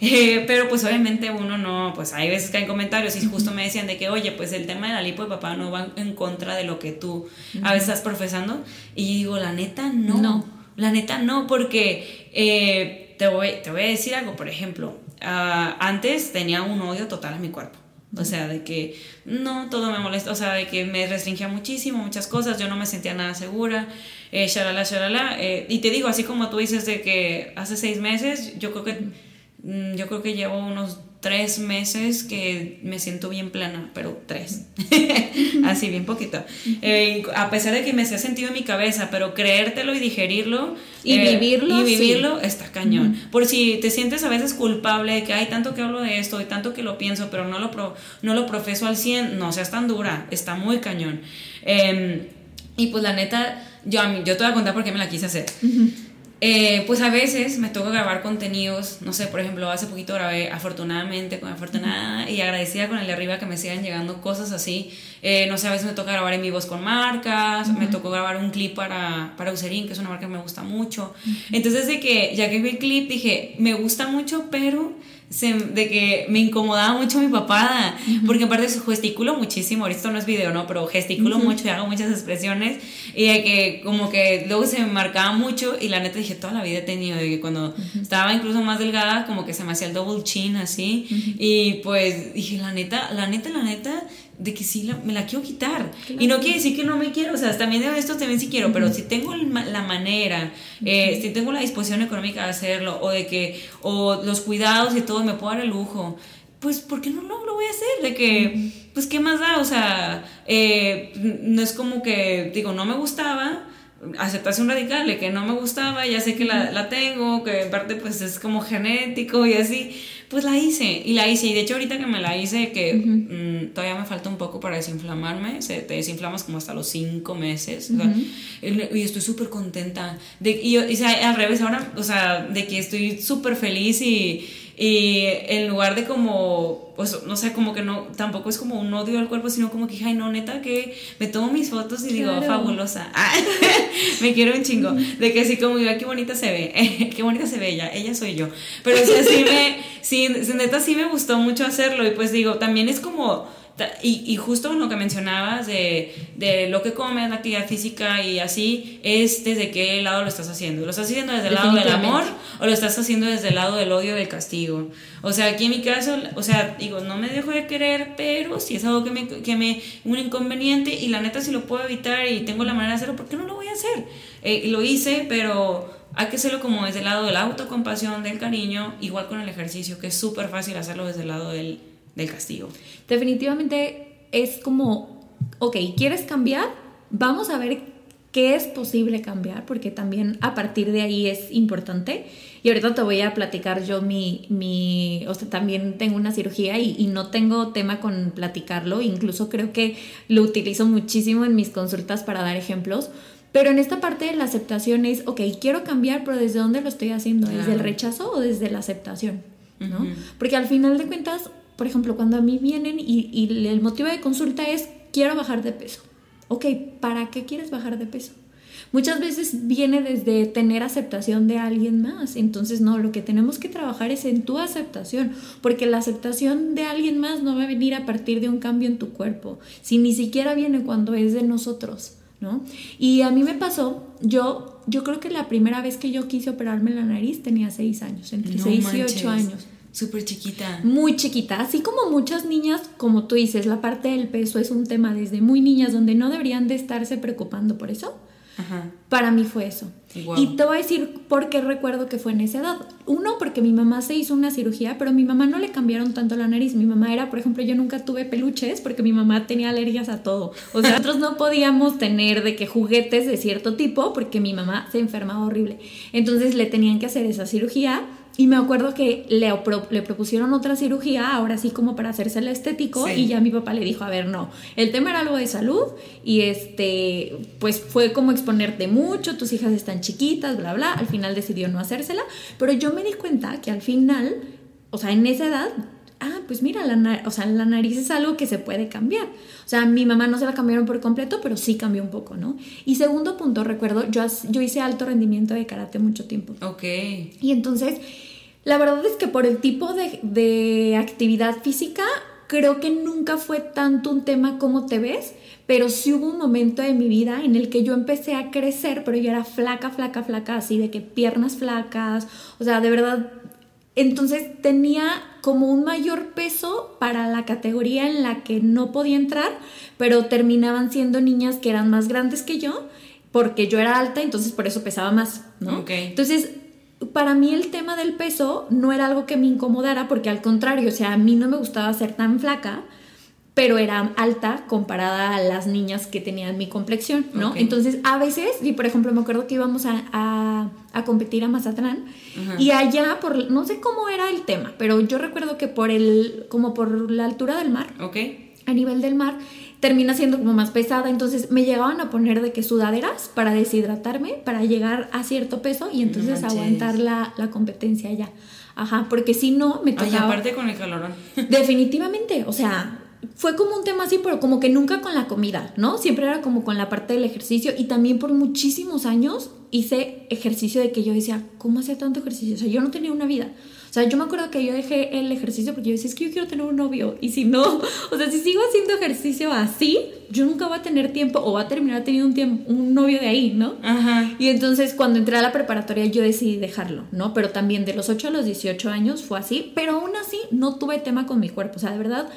eh, pero pues obviamente uno no, pues hay veces que hay comentarios y justo me decían de que, oye, pues el tema de la lipo de papá no va en contra de lo que tú a veces estás profesando, y digo, la neta no, la neta no, porque... Eh, te voy, te voy a decir algo, por ejemplo, ah, antes tenía un odio total a mi cuerpo. O sea, de que no, todo me molesta, o sea, de que me restringía muchísimo, muchas cosas, yo no me sentía nada segura, eh, shalala, shalala. Eh, y te digo, así como tú dices de que hace seis meses, yo creo que, mm, yo creo que llevo unos tres meses que me siento bien plana, pero tres, así bien poquito. Eh, a pesar de que me se ha sentido en mi cabeza, pero creértelo y digerirlo y eh, vivirlo, y vivirlo está cañón. Por si te sientes a veces culpable de que hay tanto que hablo de esto y tanto que lo pienso, pero no lo, no lo profeso al 100, no seas tan dura, está muy cañón. Em, y pues la neta, yo, yo te voy a contar por qué me la quise hacer. Eh, pues a veces me toca grabar contenidos, no sé, por ejemplo, hace poquito grabé afortunadamente con afortunada y agradecida con el de arriba que me sigan llegando cosas así. Eh, no sé, a veces me toca grabar en vivos con marcas, me tocó grabar un clip para, para Userin, que es una marca que me gusta mucho. Entonces, de que ya que vi el clip, dije, me gusta mucho, pero de que me incomodaba mucho mi papada, porque aparte su gesticulo muchísimo, ahorita no es video, ¿no? Pero gesticulo mucho y hago muchas expresiones y de que como que luego se me marcaba mucho y la neta dije, toda la vida he tenido, de que cuando estaba incluso más delgada, como que se me hacía el double chin así y pues dije, la neta, la neta, la neta, de que sí me la quiero quitar. Y no quiere decir que no me quiero, o sea, también de esto también sí quiero, pero si tengo la manera, eh, si tengo la disposición económica de hacerlo, o de que, o los cuidados y todo, me puedo dar el lujo, pues, ¿por qué no lo, lo voy a hacer? De que, pues, ¿qué más da? O sea, eh, no es como que, digo, no me gustaba, aceptación radical de que no me gustaba, ya sé que la, la, tengo, que en parte pues es como genético y así, pues la hice y la hice y de hecho ahorita que me la hice que mm, todavía me falta un poco para desinflamarme, se, te desinflamas como hasta los cinco meses y estoy súper contenta de, y, y, al revés ahora, o sea, de que estoy súper feliz y y en lugar de como, pues no sé, como que no, tampoco es como un odio al cuerpo, sino como que, ay, no, neta, que me tomo mis fotos y digo, fabulosa. me quiero un chingo. De que así como digo, qué bonita se ve, qué bonita se ve ella, ella soy yo. Pero o sea, sí me, sí, neta sí me gustó mucho hacerlo y pues digo, también es como y, y, justo lo que mencionabas de, de, lo que comes, la actividad física y así, es desde qué lado lo estás haciendo. ¿Lo estás haciendo desde el lado del amor o lo estás haciendo desde el lado del odio del castigo? O sea, aquí en mi caso, o sea, digo, no me dejo de querer, pero si es algo que me, que me un inconveniente y la neta si lo puedo evitar y tengo la manera de hacerlo, ¿por qué no lo voy a hacer? Eh, lo hice, pero hay que hacerlo como desde el lado de la autocompasión, del cariño, igual con el ejercicio, que es súper fácil hacerlo desde el lado del del castigo. Definitivamente es como, ok, ¿quieres cambiar? Vamos a ver qué es posible cambiar, porque también a partir de ahí es importante. Y ahorita te voy a platicar yo mi, mi o sea, también tengo una cirugía y, y, no tengo tema con platicarlo, incluso creo que lo utilizo muchísimo en mis consultas para dar ejemplos. Pero en esta parte de la aceptación es, ok, quiero cambiar, pero ¿desde dónde lo estoy haciendo? ¿Desde el rechazo o desde la aceptación? ¿no? Porque al final de cuentas, por ejemplo, cuando a mí vienen y, el motivo de consulta es quiero bajar de peso. Ok, ¿para qué quieres bajar de peso? Muchas veces viene desde tener aceptación de alguien más. Entonces, no, lo que tenemos que trabajar es en tu aceptación, porque la aceptación de alguien más no va a venir a partir de un cambio en tu cuerpo, si ni siquiera viene cuando es de nosotros, ¿no? Y a mí me pasó, yo, yo creo que la primera vez que yo quise operarme la nariz tenía seis años, entre seis y ocho años. Súper chiquita. Muy chiquita. Así como muchas niñas, como tú dices, la parte del peso es un tema desde muy niñas donde no deberían de estarse preocupando por eso. Para mí fue eso. Y te voy a decir por qué recuerdo que fue en esa edad. Uno, porque mi mamá se hizo una cirugía, pero a mi mamá no le cambiaron tanto la nariz. Mi mamá era, por ejemplo, yo nunca tuve peluches porque mi mamá tenía alergias a todo. O sea, nosotros no podíamos tener de que juguetes de cierto tipo porque mi mamá se enfermaba horrible. Entonces le tenían que hacer esa cirugía y me acuerdo que le, le, propusieron otra cirugía, ahora sí como para hacerse el estético, y ya mi papá le dijo, a ver, no, el tema era algo de salud y este, pues fue como exponerte mucho, tus hijas están chiquitas, bla, bla, al final decidió no hacérsela, pero yo me di cuenta que al final, o sea, en esa edad, ah, pues mira, la, o sea, la nariz es algo que se puede cambiar. O sea, mi mamá no se la cambiaron por completo, pero sí cambió un poco, ¿no? Y segundo punto, recuerdo, yo, yo hice alto rendimiento de karate mucho tiempo. Ok. Y entonces la verdad es que por el tipo de, actividad física, creo que nunca fue tanto un tema como te ves, pero sí hubo un momento de mi vida en el que yo empecé a crecer, pero yo era flaca, flaca, flaca, así de que piernas flacas, o sea, de verdad. Entonces tenía como un mayor peso para la categoría en la que no podía entrar, pero terminaban siendo niñas que eran más grandes que yo, porque yo era alta, entonces por eso pesaba más, ¿no? Entonces para mí el tema del peso no era algo que me incomodara, porque al contrario, o sea, a mí no me gustaba ser tan flaca, pero era alta comparada a las niñas que tenían mi complexión, ¿no? Entonces, a veces, y por ejemplo, me acuerdo que íbamos a, competir a Mazatlán, y allá, por, no sé cómo era el tema, pero yo recuerdo que por el, como por la altura del mar, a nivel del mar, termina siendo como más pesada, entonces me llegaban a poner de que sudaderas para deshidratarme, para llegar a cierto peso y entonces aguantar la, competencia ya. Ajá, porque si no me tocaba... Ay, aparte con el calorón. Definitivamente, o sea, fue como un tema así, pero como que nunca con la comida, ¿no? Siempre era como con la parte del ejercicio y también por muchísimos años hice ejercicio de que yo decía, ¿cómo hacía tanto ejercicio? O sea, yo no tenía una vida. O sea, yo me acuerdo que yo dejé el ejercicio porque yo decía, es que yo quiero tener un novio. Y si no, o sea, si sigo haciendo ejercicio así, yo nunca voy a tener tiempo o va a terminar teniendo un, tiempo, un novio de ahí, ¿no? Ajá. Y entonces cuando entré a la preparatoria yo decidí dejarlo, ¿no? Pero también de los 8 a los 18 años fue así, pero aún así no tuve tema con mi cuerpo. O sea, de verdad,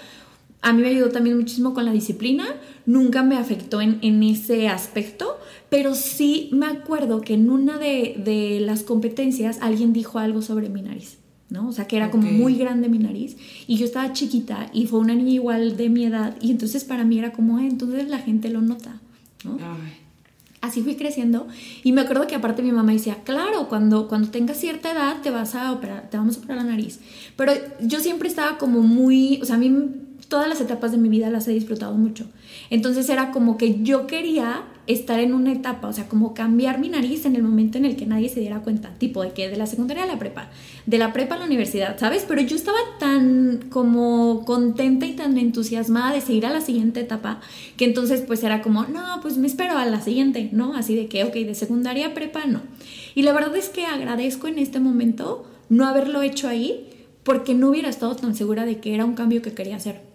a mí me ayudó también muchísimo con la disciplina, nunca me afectó en, en ese aspecto, pero sí me acuerdo que en una de, de las competencias alguien dijo algo sobre mi nariz. ¿no? O sea, que era como muy grande mi nariz y yo estaba chiquita y fue una niña igual de mi edad y entonces para mí era como, entonces la gente lo nota, ¿no? Así fui creciendo y me acuerdo que aparte mi mamá decía, claro, cuando, cuando tengas cierta edad te vas a operar, te vamos a operar la nariz. Pero yo siempre estaba como muy, o sea, a mí todas las etapas de mi vida las he disfrutado mucho. Entonces era como que yo quería estar en una etapa, o sea, como cambiar mi nariz en el momento en el que nadie se diera cuenta, tipo de que de la secundaria a la prepa, de la prepa a la universidad, ¿sabes? Pero yo estaba tan como contenta y tan entusiasmada de seguir a la siguiente etapa, que entonces pues era como, no, pues me espero a la siguiente, ¿no? Así de que, ok, de secundaria a prepa, no. Y la verdad es que agradezco en este momento no haberlo hecho ahí, porque no hubiera estado tan segura de que era un cambio que quería hacer.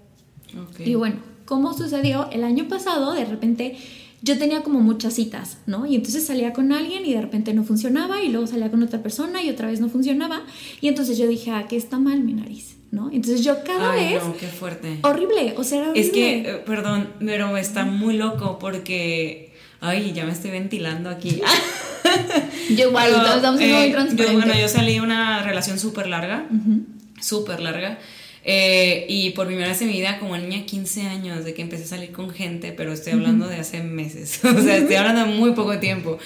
Y bueno, ¿cómo sucedió? El año pasado, de repente yo tenía como muchas citas, ¿no? Y entonces salía con alguien y de repente no funcionaba y luego salía con otra persona y otra vez no funcionaba. Y entonces yo dije, ah, que está mal mi nariz, ¿no? Entonces yo cada Ay, vez... No, qué fuerte. Horrible, o sea, horrible. Es que, eh, perdón, pero está muy loco porque... Ay, ya me estoy ventilando aquí. yo igual, estamos siendo muy eh, transparentes. Yo, bueno, yo salí de una relación súper larga, súper larga. Eh, y por primera vez en mi vida, como niña, 15 años de que empecé a salir con gente, pero estoy hablando de hace meses, o sea, estoy hablando de muy poco tiempo.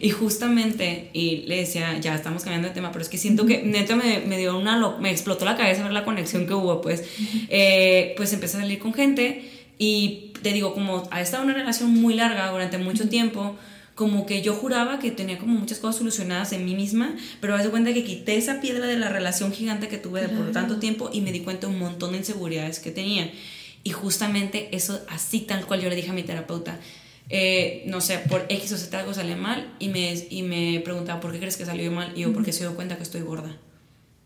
Y justamente, y le decía, ya estamos cambiando de tema, pero es que siento que neta me, me, dio una, me explotó la cabeza ver la conexión que hubo, pues, eh, pues empecé a salir con gente y te digo, como ha estado una relación muy larga durante mucho tiempo, como que yo juraba que tenía como muchas cosas solucionadas en mí misma, pero me de cuenta que quité esa piedra de la relación gigante que tuve por tanto tiempo y me di cuenta de un montón de inseguridades que tenía. Y justamente eso, así tal cual yo le dije a mi terapeuta, eh, no sé, por X o Z algo sale mal y me, y me preguntaba, ¿por qué crees que salió mal? Y yo, porque se dio cuenta que estoy gorda.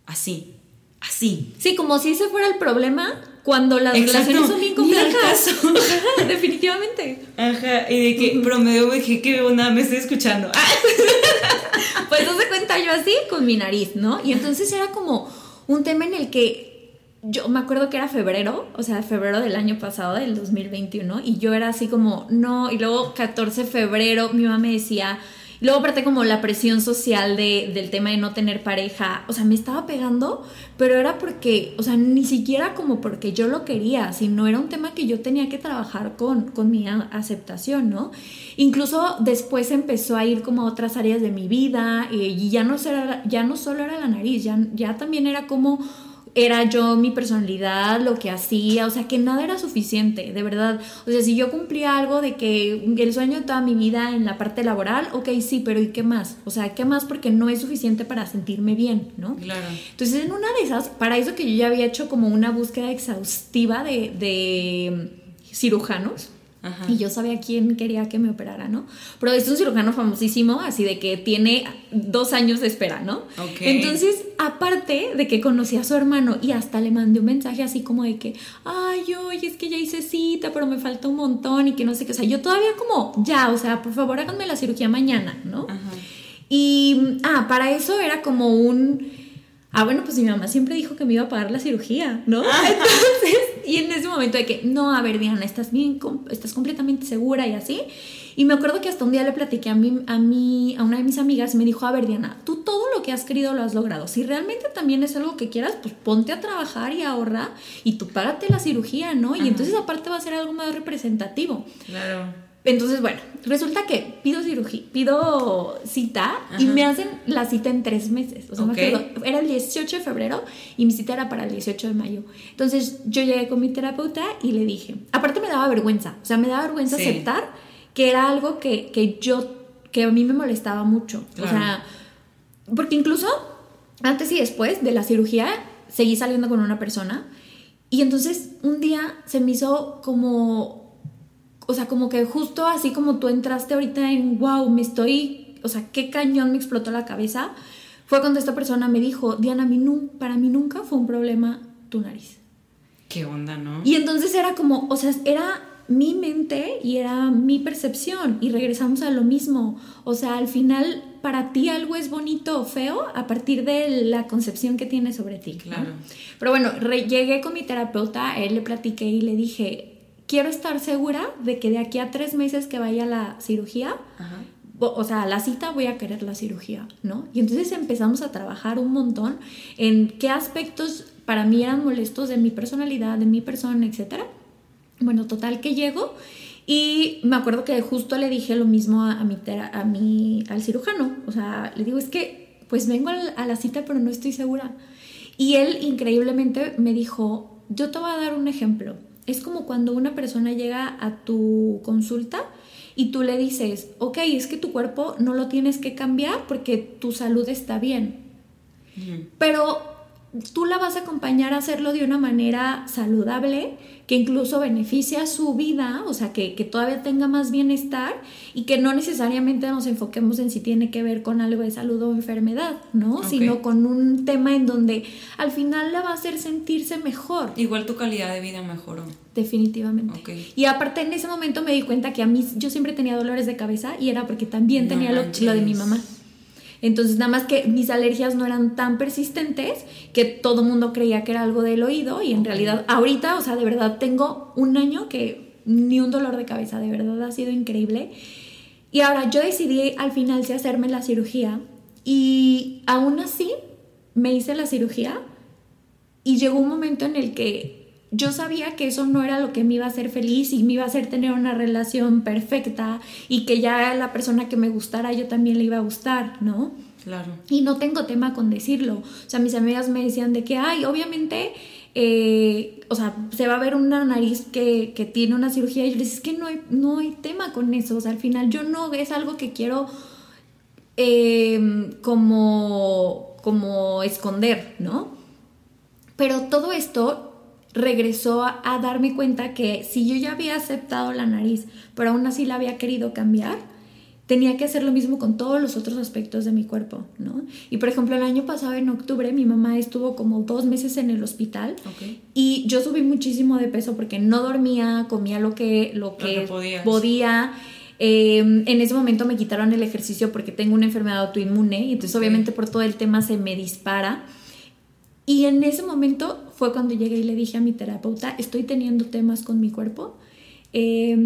Así, así. Sí, como si ese fuera el problema cuando las relaciones son bien complejas. Definitivamente. Ajá, y de que, pero me dije, ¿qué onda? Me estoy escuchando. pues no se cuenta yo así con mi nariz, ¿no? Y entonces era como un tema en el que yo me acuerdo que era febrero, o sea, febrero del año pasado, del 2021, y yo era así como, no, y luego 14 de febrero, mi mamá me decía, luego aparte como la presión social de, del tema de no tener pareja, o sea, me estaba pegando, pero era porque, o sea, ni siquiera como porque yo lo quería, sino era un tema que yo tenía que trabajar con, con mi aceptación, ¿no? Incluso después empezó a ir como a otras áreas de mi vida eh, y ya no, ya no solo era la nariz, ya, ya también era como era yo, mi personalidad, lo que hacía, o sea, que nada era suficiente, de verdad. O sea, si yo cumplía algo de que el sueño de toda mi vida en la parte laboral, ok, sí, pero ¿y qué más? O sea, ¿qué más? Porque no es suficiente para sentirme bien, ¿no? Claro. Entonces, en una de esas, para eso que yo ya había hecho como una búsqueda exhaustiva de, de cirujanos, y yo sabía quién quería que me operara, ¿no? Pero es un cirujano famosísimo, así de que tiene dos años de espera, ¿no? Entonces, aparte de que conocí a su hermano y hasta le mandé un mensaje así como de que, ay, oye, es que ya hice cita, pero me falta un montón y que no sé qué. O sea, yo todavía como, ya, o sea, por favor háganme la cirugía mañana, ¿no? Y, ah, para eso era como un Ah, bueno, pues mi mamá siempre dijo que me iba a pagar la cirugía, ¿no? Ah. Entonces, y en ese momento de que, no, a ver, Diana, estás bien, estás completamente segura y así. Y me acuerdo que hasta un día le platiqué a mí, a mí, a una de mis amigas y me dijo, a ver, Diana, tú todo lo que has querido lo has logrado. Si realmente también es algo que quieras, pues ponte a trabajar y ahorra y tú págate la cirugía, ¿no? Y entonces aparte va a ser algo más representativo. Claro. Entonces, bueno, resulta que pido cirugía, pido cita y me hacen la cita en tres meses. O sea, me acuerdo, era el 18 de febrero y mi cita era para el 18 de mayo. Entonces, yo llegué con mi terapeuta y le dije, aparte me daba vergüenza, o sea, me daba vergüenza aceptar que era algo que, que, yo, que a mí me molestaba mucho. O sea, porque incluso antes y después de la cirugía seguí saliendo con una persona y entonces un día se me hizo como o sea, como que justo así como tú entraste ahorita en, wow, me estoy, o sea, qué cañón me explotó la cabeza, fue cuando esta persona me dijo, Diana, mí para mí nunca fue un problema tu nariz. Qué onda, ¿no? Y entonces era como, o sea, era mi mente y era mi percepción y regresamos a lo mismo. O sea, al final para ti algo es bonito o feo a partir de la concepción que tienes sobre ti. Claro. Pero bueno, llegué con mi terapeuta, él le platiqué y le dije, quiero estar segura de que de aquí a tres meses que vaya la cirugía, o sea, la cita voy a querer la cirugía, ¿no? Y entonces empezamos a trabajar un montón en qué aspectos para mí eran molestos de mi personalidad, de mi persona, etc. Bueno, total que llego y me acuerdo que justo le dije lo mismo a, mi, a mi al cirujano, o sea, le digo, es que pues vengo a la cita pero no estoy segura. Y él increíblemente me dijo, yo te voy a dar un ejemplo es como cuando una persona llega a tu consulta y tú le dices, ok, es que tu cuerpo no lo tienes que cambiar porque tu salud está bien. Pero tú la vas a acompañar a hacerlo de una manera saludable, que incluso beneficia su vida, o sea, que, todavía tenga más bienestar y que no necesariamente nos enfoquemos en si tiene que ver con algo de salud o enfermedad, ¿no? Sino con un tema en donde al final la va a hacer sentirse mejor. Igual tu calidad de vida mejoró. Definitivamente. Y aparte en ese momento me di cuenta que a mí yo siempre tenía dolores de cabeza y era porque también tenía lo, lo de mi mamá. Entonces, nada más que mis alergias no eran tan persistentes que todo el mundo creía que era algo del oído y en realidad ahorita, o sea, de verdad tengo un año que ni un dolor de cabeza, de verdad ha sido increíble. Y ahora yo decidí al final si hacerme la cirugía y aún así me hice la cirugía y llegó un momento en el que yo sabía que eso no era lo que me iba a hacer feliz y me iba a hacer tener una relación perfecta y que ya la persona que me gustara yo también le iba a gustar, ¿no? Claro. Y no tengo tema con decirlo. O sea, mis amigas me decían de que, ay, obviamente, eh, o sea, se va a ver una nariz que, que tiene una cirugía y yo les es que no hay, no hay tema con eso. O sea, al final yo no es algo que quiero eh, como, como esconder, ¿no? Pero todo esto regresó a, darme cuenta que si yo ya había aceptado la nariz, pero aún así la había querido cambiar, tenía que hacer lo mismo con todos los otros aspectos de mi cuerpo, ¿no? Y por ejemplo, el año pasado, en octubre, mi mamá estuvo como dos meses en el hospital y yo subí muchísimo de peso porque no dormía, comía lo que, lo que, podía. Em, en ese momento me quitaron el ejercicio porque tengo una enfermedad autoinmune y entonces obviamente por todo el tema se me dispara. Y en ese momento fue cuando llegué y le dije a mi terapeuta, estoy teniendo temas con mi cuerpo. Eh,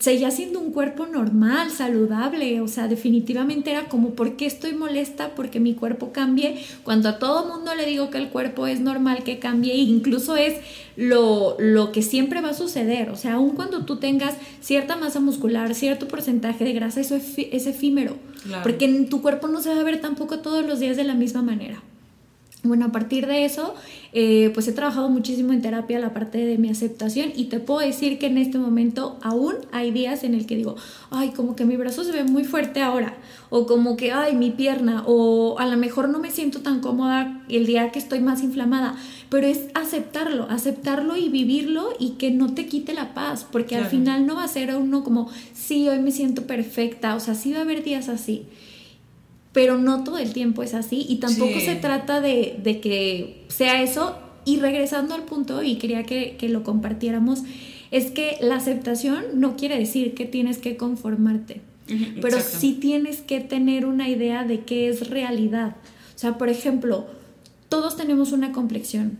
seguía siendo un cuerpo normal, saludable, o sea, definitivamente era como, ¿por qué estoy molesta? Porque mi cuerpo cambie, cuando a todo mundo le digo que el cuerpo es normal que cambie, incluso es lo, lo que siempre va a suceder, o sea, aun cuando tú tengas cierta masa muscular, cierto porcentaje de grasa, eso es, es efímero, porque en tu cuerpo no se va a ver tampoco todos los días de la misma manera. Bueno, a partir de eso, eh, pues he trabajado muchísimo en terapia la parte de mi aceptación y te puedo decir que en este momento aún hay días en el que digo, ay, como que mi brazo se ve muy fuerte ahora, o como que, ay, mi pierna, o a lo mejor no me siento tan cómoda el día que estoy más inflamada, pero es aceptarlo, aceptarlo y vivirlo y que no te quite la paz, porque al final no va a ser uno como, sí, hoy me siento perfecta, o sea, sí va a haber días así pero no todo el tiempo es así y tampoco se trata de, que sea eso. Y regresando al punto, y quería que, lo compartiéramos, es que la aceptación no quiere decir que tienes que conformarte, pero sí tienes que tener una idea de qué es realidad. O sea, por ejemplo, todos tenemos una complexión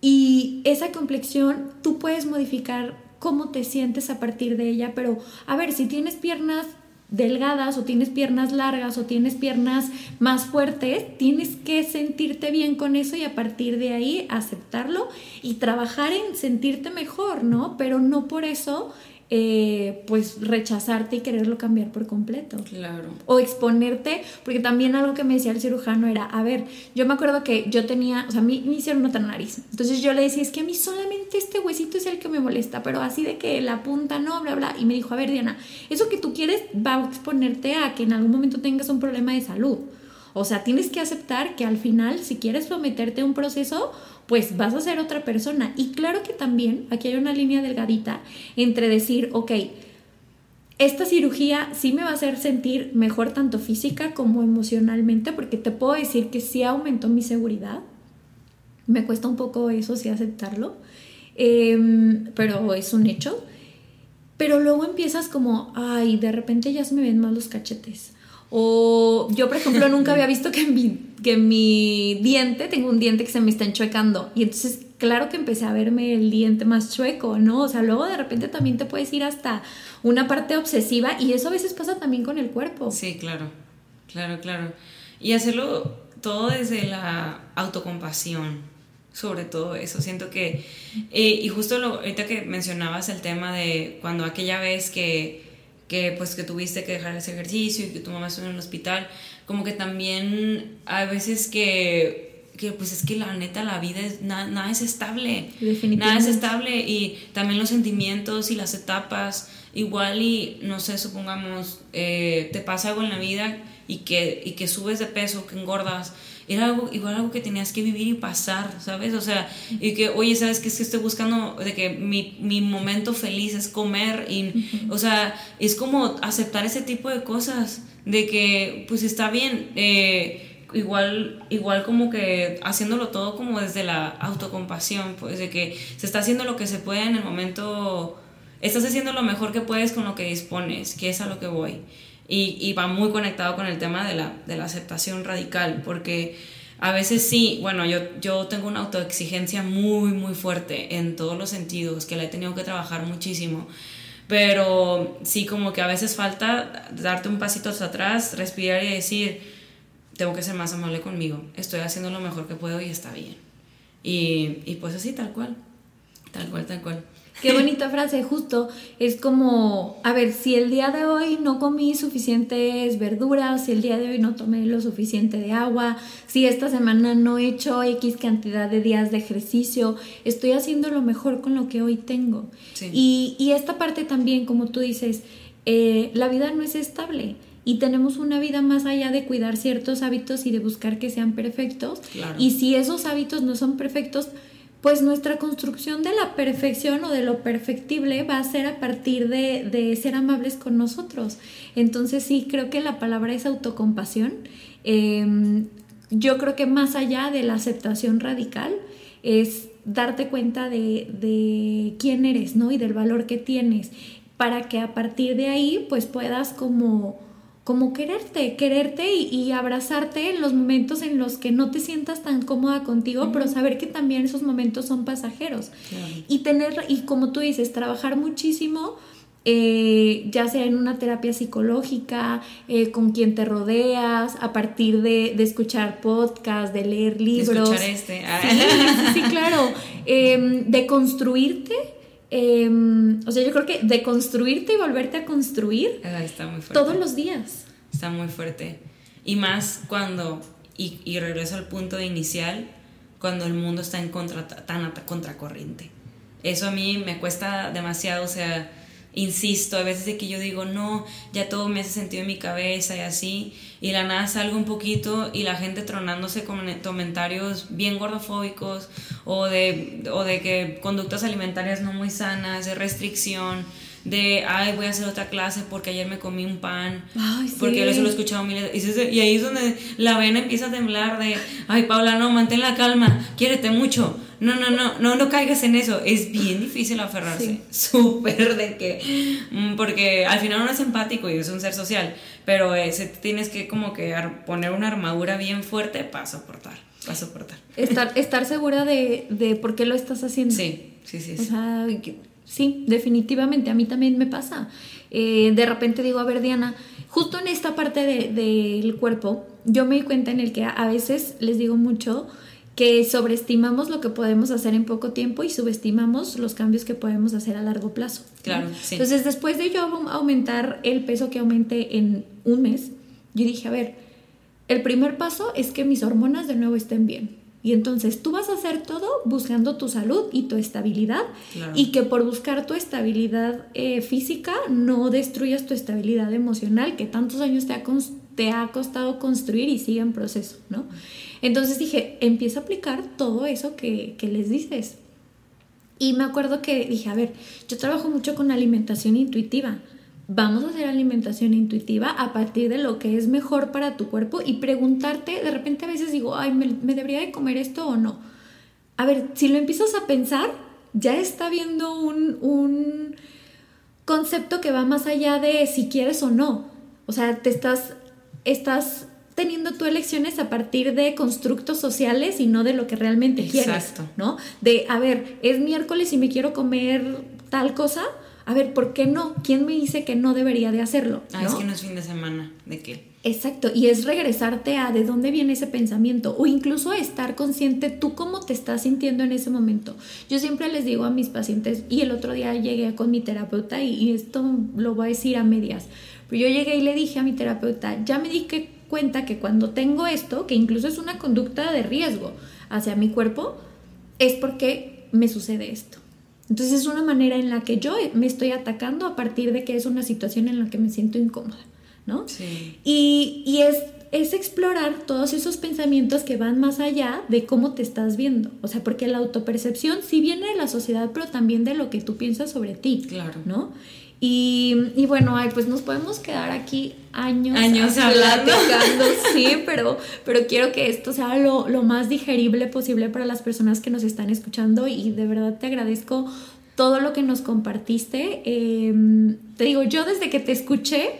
y esa complexión tú puedes modificar cómo te sientes a partir de ella, pero a ver, si tienes piernas delgadas o tienes piernas largas o tienes piernas más fuertes, tienes que sentirte bien con eso y a partir de ahí aceptarlo y trabajar en sentirte mejor, ¿no? Pero no por eso eh, pues rechazarte y quererlo cambiar por completo. Claro. O exponerte, porque también algo que me decía el cirujano era, a ver, yo me acuerdo que yo tenía, o sea, a mí me hicieron otra nariz. Entonces yo le decía, es que a mí solamente este huesito es el que me molesta, pero así de que la punta no, bla, bla. Y me dijo, a ver, Diana, eso que tú quieres va a exponerte a que en algún momento tengas un problema de salud. O sea, tienes que aceptar que al final, si quieres someterte a un proceso, pues vas a ser otra persona. Y claro que también aquí hay una línea delgadita entre decir, ok, esta cirugía sí me va a hacer sentir mejor tanto física como emocionalmente, porque te puedo decir que sí aumentó mi seguridad. Me cuesta un poco eso, sí aceptarlo, em, pero es un hecho. Pero luego empiezas como, ay, de repente ya se me ven más los cachetes o yo, por ejemplo, nunca había visto que mi, que mi diente, tengo un diente que se me está enchuecando. Y entonces, claro que empecé a verme el diente más chueco, ¿no? O sea, luego de repente también te puedes ir hasta una parte obsesiva y eso a veces pasa también con el cuerpo. Sí, claro, claro, claro. Y hacerlo todo desde la autocompasión, sobre todo eso. Siento que, eh, y justo lo, ahorita que mencionabas el tema de cuando aquella vez que que pues que tuviste que dejar ese ejercicio y que tu mamá estuvo en el hospital, como que también hay veces que, que pues es que la neta la vida es, nada es estable, nada es estable y también los sentimientos y las etapas, igual y no sé, supongamos, eh, te pasa algo en la vida y que, y que subes de peso, que engordas era algo, igual algo que tenías que vivir y pasar, ¿sabes? O sea, y que, oye, ¿sabes qué? Es que estoy buscando de que mi, mi momento feliz es comer y, o sea, es como aceptar ese tipo de cosas, de que, pues está bien, eh, igual, igual como que haciéndolo todo como desde la autocompasión, pues de que se está haciendo lo que se puede en el momento, estás haciendo lo mejor que puedes con lo que dispones, que es a lo que voy y, va muy conectado con el tema de la, de la, aceptación radical, porque a veces sí, bueno, yo, yo tengo una autoexigencia muy, muy fuerte en todos los sentidos, que la he tenido que trabajar muchísimo, pero sí como que a veces falta darte un pasito hacia atrás, respirar y decir, tengo que ser más amable conmigo, estoy haciendo lo mejor que puedo y está bien. Y, y pues así, tal cual, tal cual, tal cual. Qué bonita frase, justo. Es como, a ver, si el día de hoy no comí suficientes verduras, si el día de hoy no tomé lo suficiente de agua, si esta semana no he hecho X cantidad de días de ejercicio, estoy haciendo lo mejor con lo que hoy tengo. Y, y, esta parte también, como tú dices, eh, la vida no es estable y tenemos una vida más allá de cuidar ciertos hábitos y de buscar que sean perfectos. Y si esos hábitos no son perfectos, pues nuestra construcción de la perfección o de lo perfectible va a ser a partir de, ser amables con nosotros. Entonces sí, creo que la palabra es autocompasión. Em, yo creo que más allá de la aceptación radical es darte cuenta de, de, quién eres, ¿no? Y del valor que tienes, para que a partir de ahí pues puedas como como quererte, quererte y, abrazarte en los momentos en los que no te sientas tan cómoda contigo, pero saber que también esos momentos son pasajeros. Y tener, y como tú dices, trabajar muchísimo. Eh, ya sea en una terapia psicológica, eh, con quien te rodeas, a partir de, escuchar podcasts, de leer libros. De escuchar este. Sí, claro. Em, de construirte Em, o sea, yo creo que de construirte y volverte a construir está muy fuerte. todos los días. Está muy fuerte. Y más cuando, y, y regreso al punto de inicial, cuando el mundo está en contra, tan contracorriente. Eso a mí me cuesta demasiado, o sea, insisto, a veces de que yo digo, no, ya todo me hace sentido en mi cabeza y así, y la nada salgo un poquito y la gente tronándose con comentarios bien gordofóbicos o de, o de que conductas alimentarias no muy sanas, de restricción, de, ay, voy a hacer otra clase porque ayer me comí un pan, porque eso lo he escuchado miles y, y ahí es donde la vena empieza a temblar de, ay, Paula, no, mantén la calma, quiérete mucho no, no, no, no, no caigas en eso. Es bien difícil aferrarse. Súper de que. Mm, porque al final uno es empático y es un ser social. Pero ese tienes que como que poner una armadura bien fuerte para soportar. Para soportar. Estar, estar segura de, de por qué lo estás haciendo. Sí, sí, sí. O sea, sí, definitivamente. A mí también me pasa. Eh, de repente digo, a ver, Diana, justo en esta parte del de, cuerpo, yo me di cuenta en el que a veces les digo mucho que sobreestimamos lo que podemos hacer en poco tiempo y subestimamos los cambios que podemos hacer a largo plazo. Claro, sí. Entonces, después de yo aumentar el peso que aumenté en un mes, yo dije, a ver, el primer paso es que mis hormonas de nuevo estén bien. Y entonces tú vas a hacer todo buscando tu salud y tu estabilidad y que por buscar tu estabilidad eh, física no destruyas tu estabilidad emocional que tantos años te ha, te ha costado construir y sigue en proceso, ¿no? Entonces dije, empieza a aplicar todo eso que, les dices. Y me acuerdo que dije, a ver, yo trabajo mucho con alimentación intuitiva. Vamos a hacer alimentación intuitiva a partir de lo que es mejor para tu cuerpo y preguntarte, de repente a veces digo, ay, ¿me, debería de comer esto o no? A ver, si lo empiezas a pensar, ya está viendo un, un concepto que va más allá de si quieres o no. O sea, te estás, estás teniendo tú elecciones a partir de constructos sociales y no de lo que realmente quieres, ¿no? De, a ver, es miércoles y me quiero comer tal cosa, a ver, ¿por qué no? ¿Quién me dice que no debería de hacerlo? Ah, es que no es fin de semana, ¿de qué? Exacto, y es regresarte a de dónde viene ese pensamiento o incluso estar consciente tú cómo te estás sintiendo en ese momento. Yo siempre les digo a mis pacientes, y el otro día llegué con mi terapeuta y, y esto lo voy a decir a medias, pero yo llegué y le dije a mi terapeuta, ya me di que cuenta que cuando tengo esto, que incluso es una conducta de riesgo hacia mi cuerpo, es porque me sucede esto. Entonces es una manera en la que yo me estoy atacando a partir de que es una situación en la que me siento incómoda, ¿no? Sí. Y, y es, es explorar todos esos pensamientos que van más allá de cómo te estás viendo. O sea, porque la autopercepción sí viene de la sociedad, pero también de lo que tú piensas sobre ti. Claro. ¿No? Y, y, bueno, ay, pues nos podemos quedar aquí años, años hablando. sí, pero, pero quiero que esto sea lo, lo, más digerible posible para las personas que nos están escuchando y de verdad te agradezco todo lo que nos compartiste. Em, te digo, yo desde que te escuché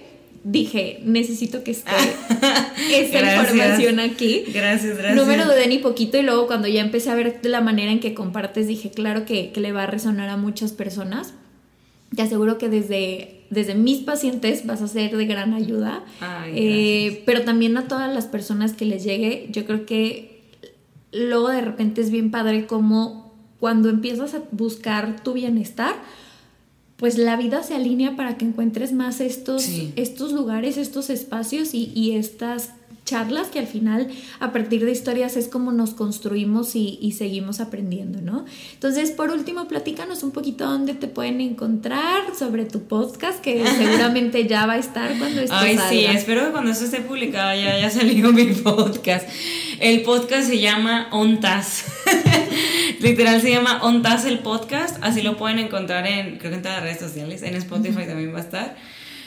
dije, necesito que esté esa información aquí. Gracias, gracias. No me lo dudé ni poquito y luego cuando ya empecé a ver la manera en que compartes, dije, claro que, que le va a resonar a muchas personas te aseguro que desde, desde mis pacientes vas a ser de gran ayuda, eh, pero también a todas las personas que les llegue, yo creo que luego de repente es bien padre como cuando empiezas a buscar tu bienestar, pues la vida se alinea para que encuentres más estos, estos lugares, estos espacios y, y estas charlas que al final a partir de historias es como nos construimos y, seguimos aprendiendo, ¿no? Entonces, por último, platícanos un poquito dónde te pueden encontrar sobre tu podcast, que seguramente ya va a estar cuando esto Ay, sí, espero que cuando esto esté publicado ya haya salido mi podcast. El podcast se llama Ontas. Literal se llama Ontas el podcast, así lo pueden encontrar en, creo que en todas las redes sociales, en Spotify también va a estar.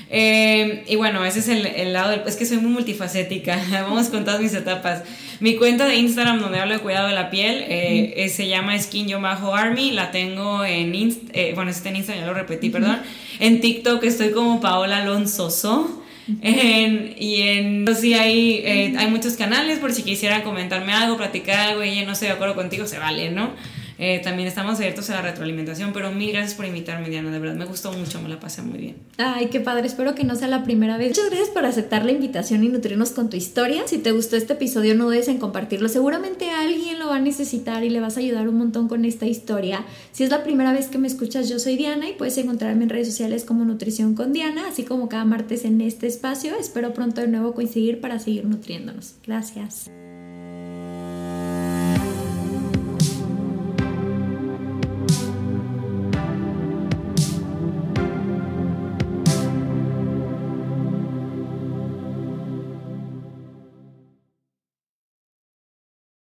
Eh, y bueno, ese es el, lado del... Es que soy muy multifacética, vamos con todas mis etapas. Mi cuenta de Instagram donde hablo de cuidado de la piel eh, eh, se llama Skin Yo Bajo Army, la tengo en... Inst bueno, está en Instagram, ya lo repetí, perdón. En TikTok estoy como Paola Alonso So. y en sí hay, eh, hay muchos canales por si quisieran comentarme algo, platicar algo y no estoy de acuerdo contigo, se vale, ¿no? Eh, también estamos abiertos a la retroalimentación, pero mil gracias por invitarme, Diana, de verdad me gustó mucho, me la pasé muy bien. Ay, qué padre, espero que no sea la primera vez. Muchas gracias por aceptar la invitación y nutrirnos con tu historia. Si te gustó este episodio, no dudes en compartirlo. Seguramente alguien lo va a necesitar y le vas a ayudar un montón con esta historia. Si es la primera vez que me escuchas, yo soy Diana y puedes encontrarme en redes sociales como Nutrición con Diana, así como cada martes en este espacio. Espero pronto de nuevo coincidir para seguir nutriéndonos. Gracias.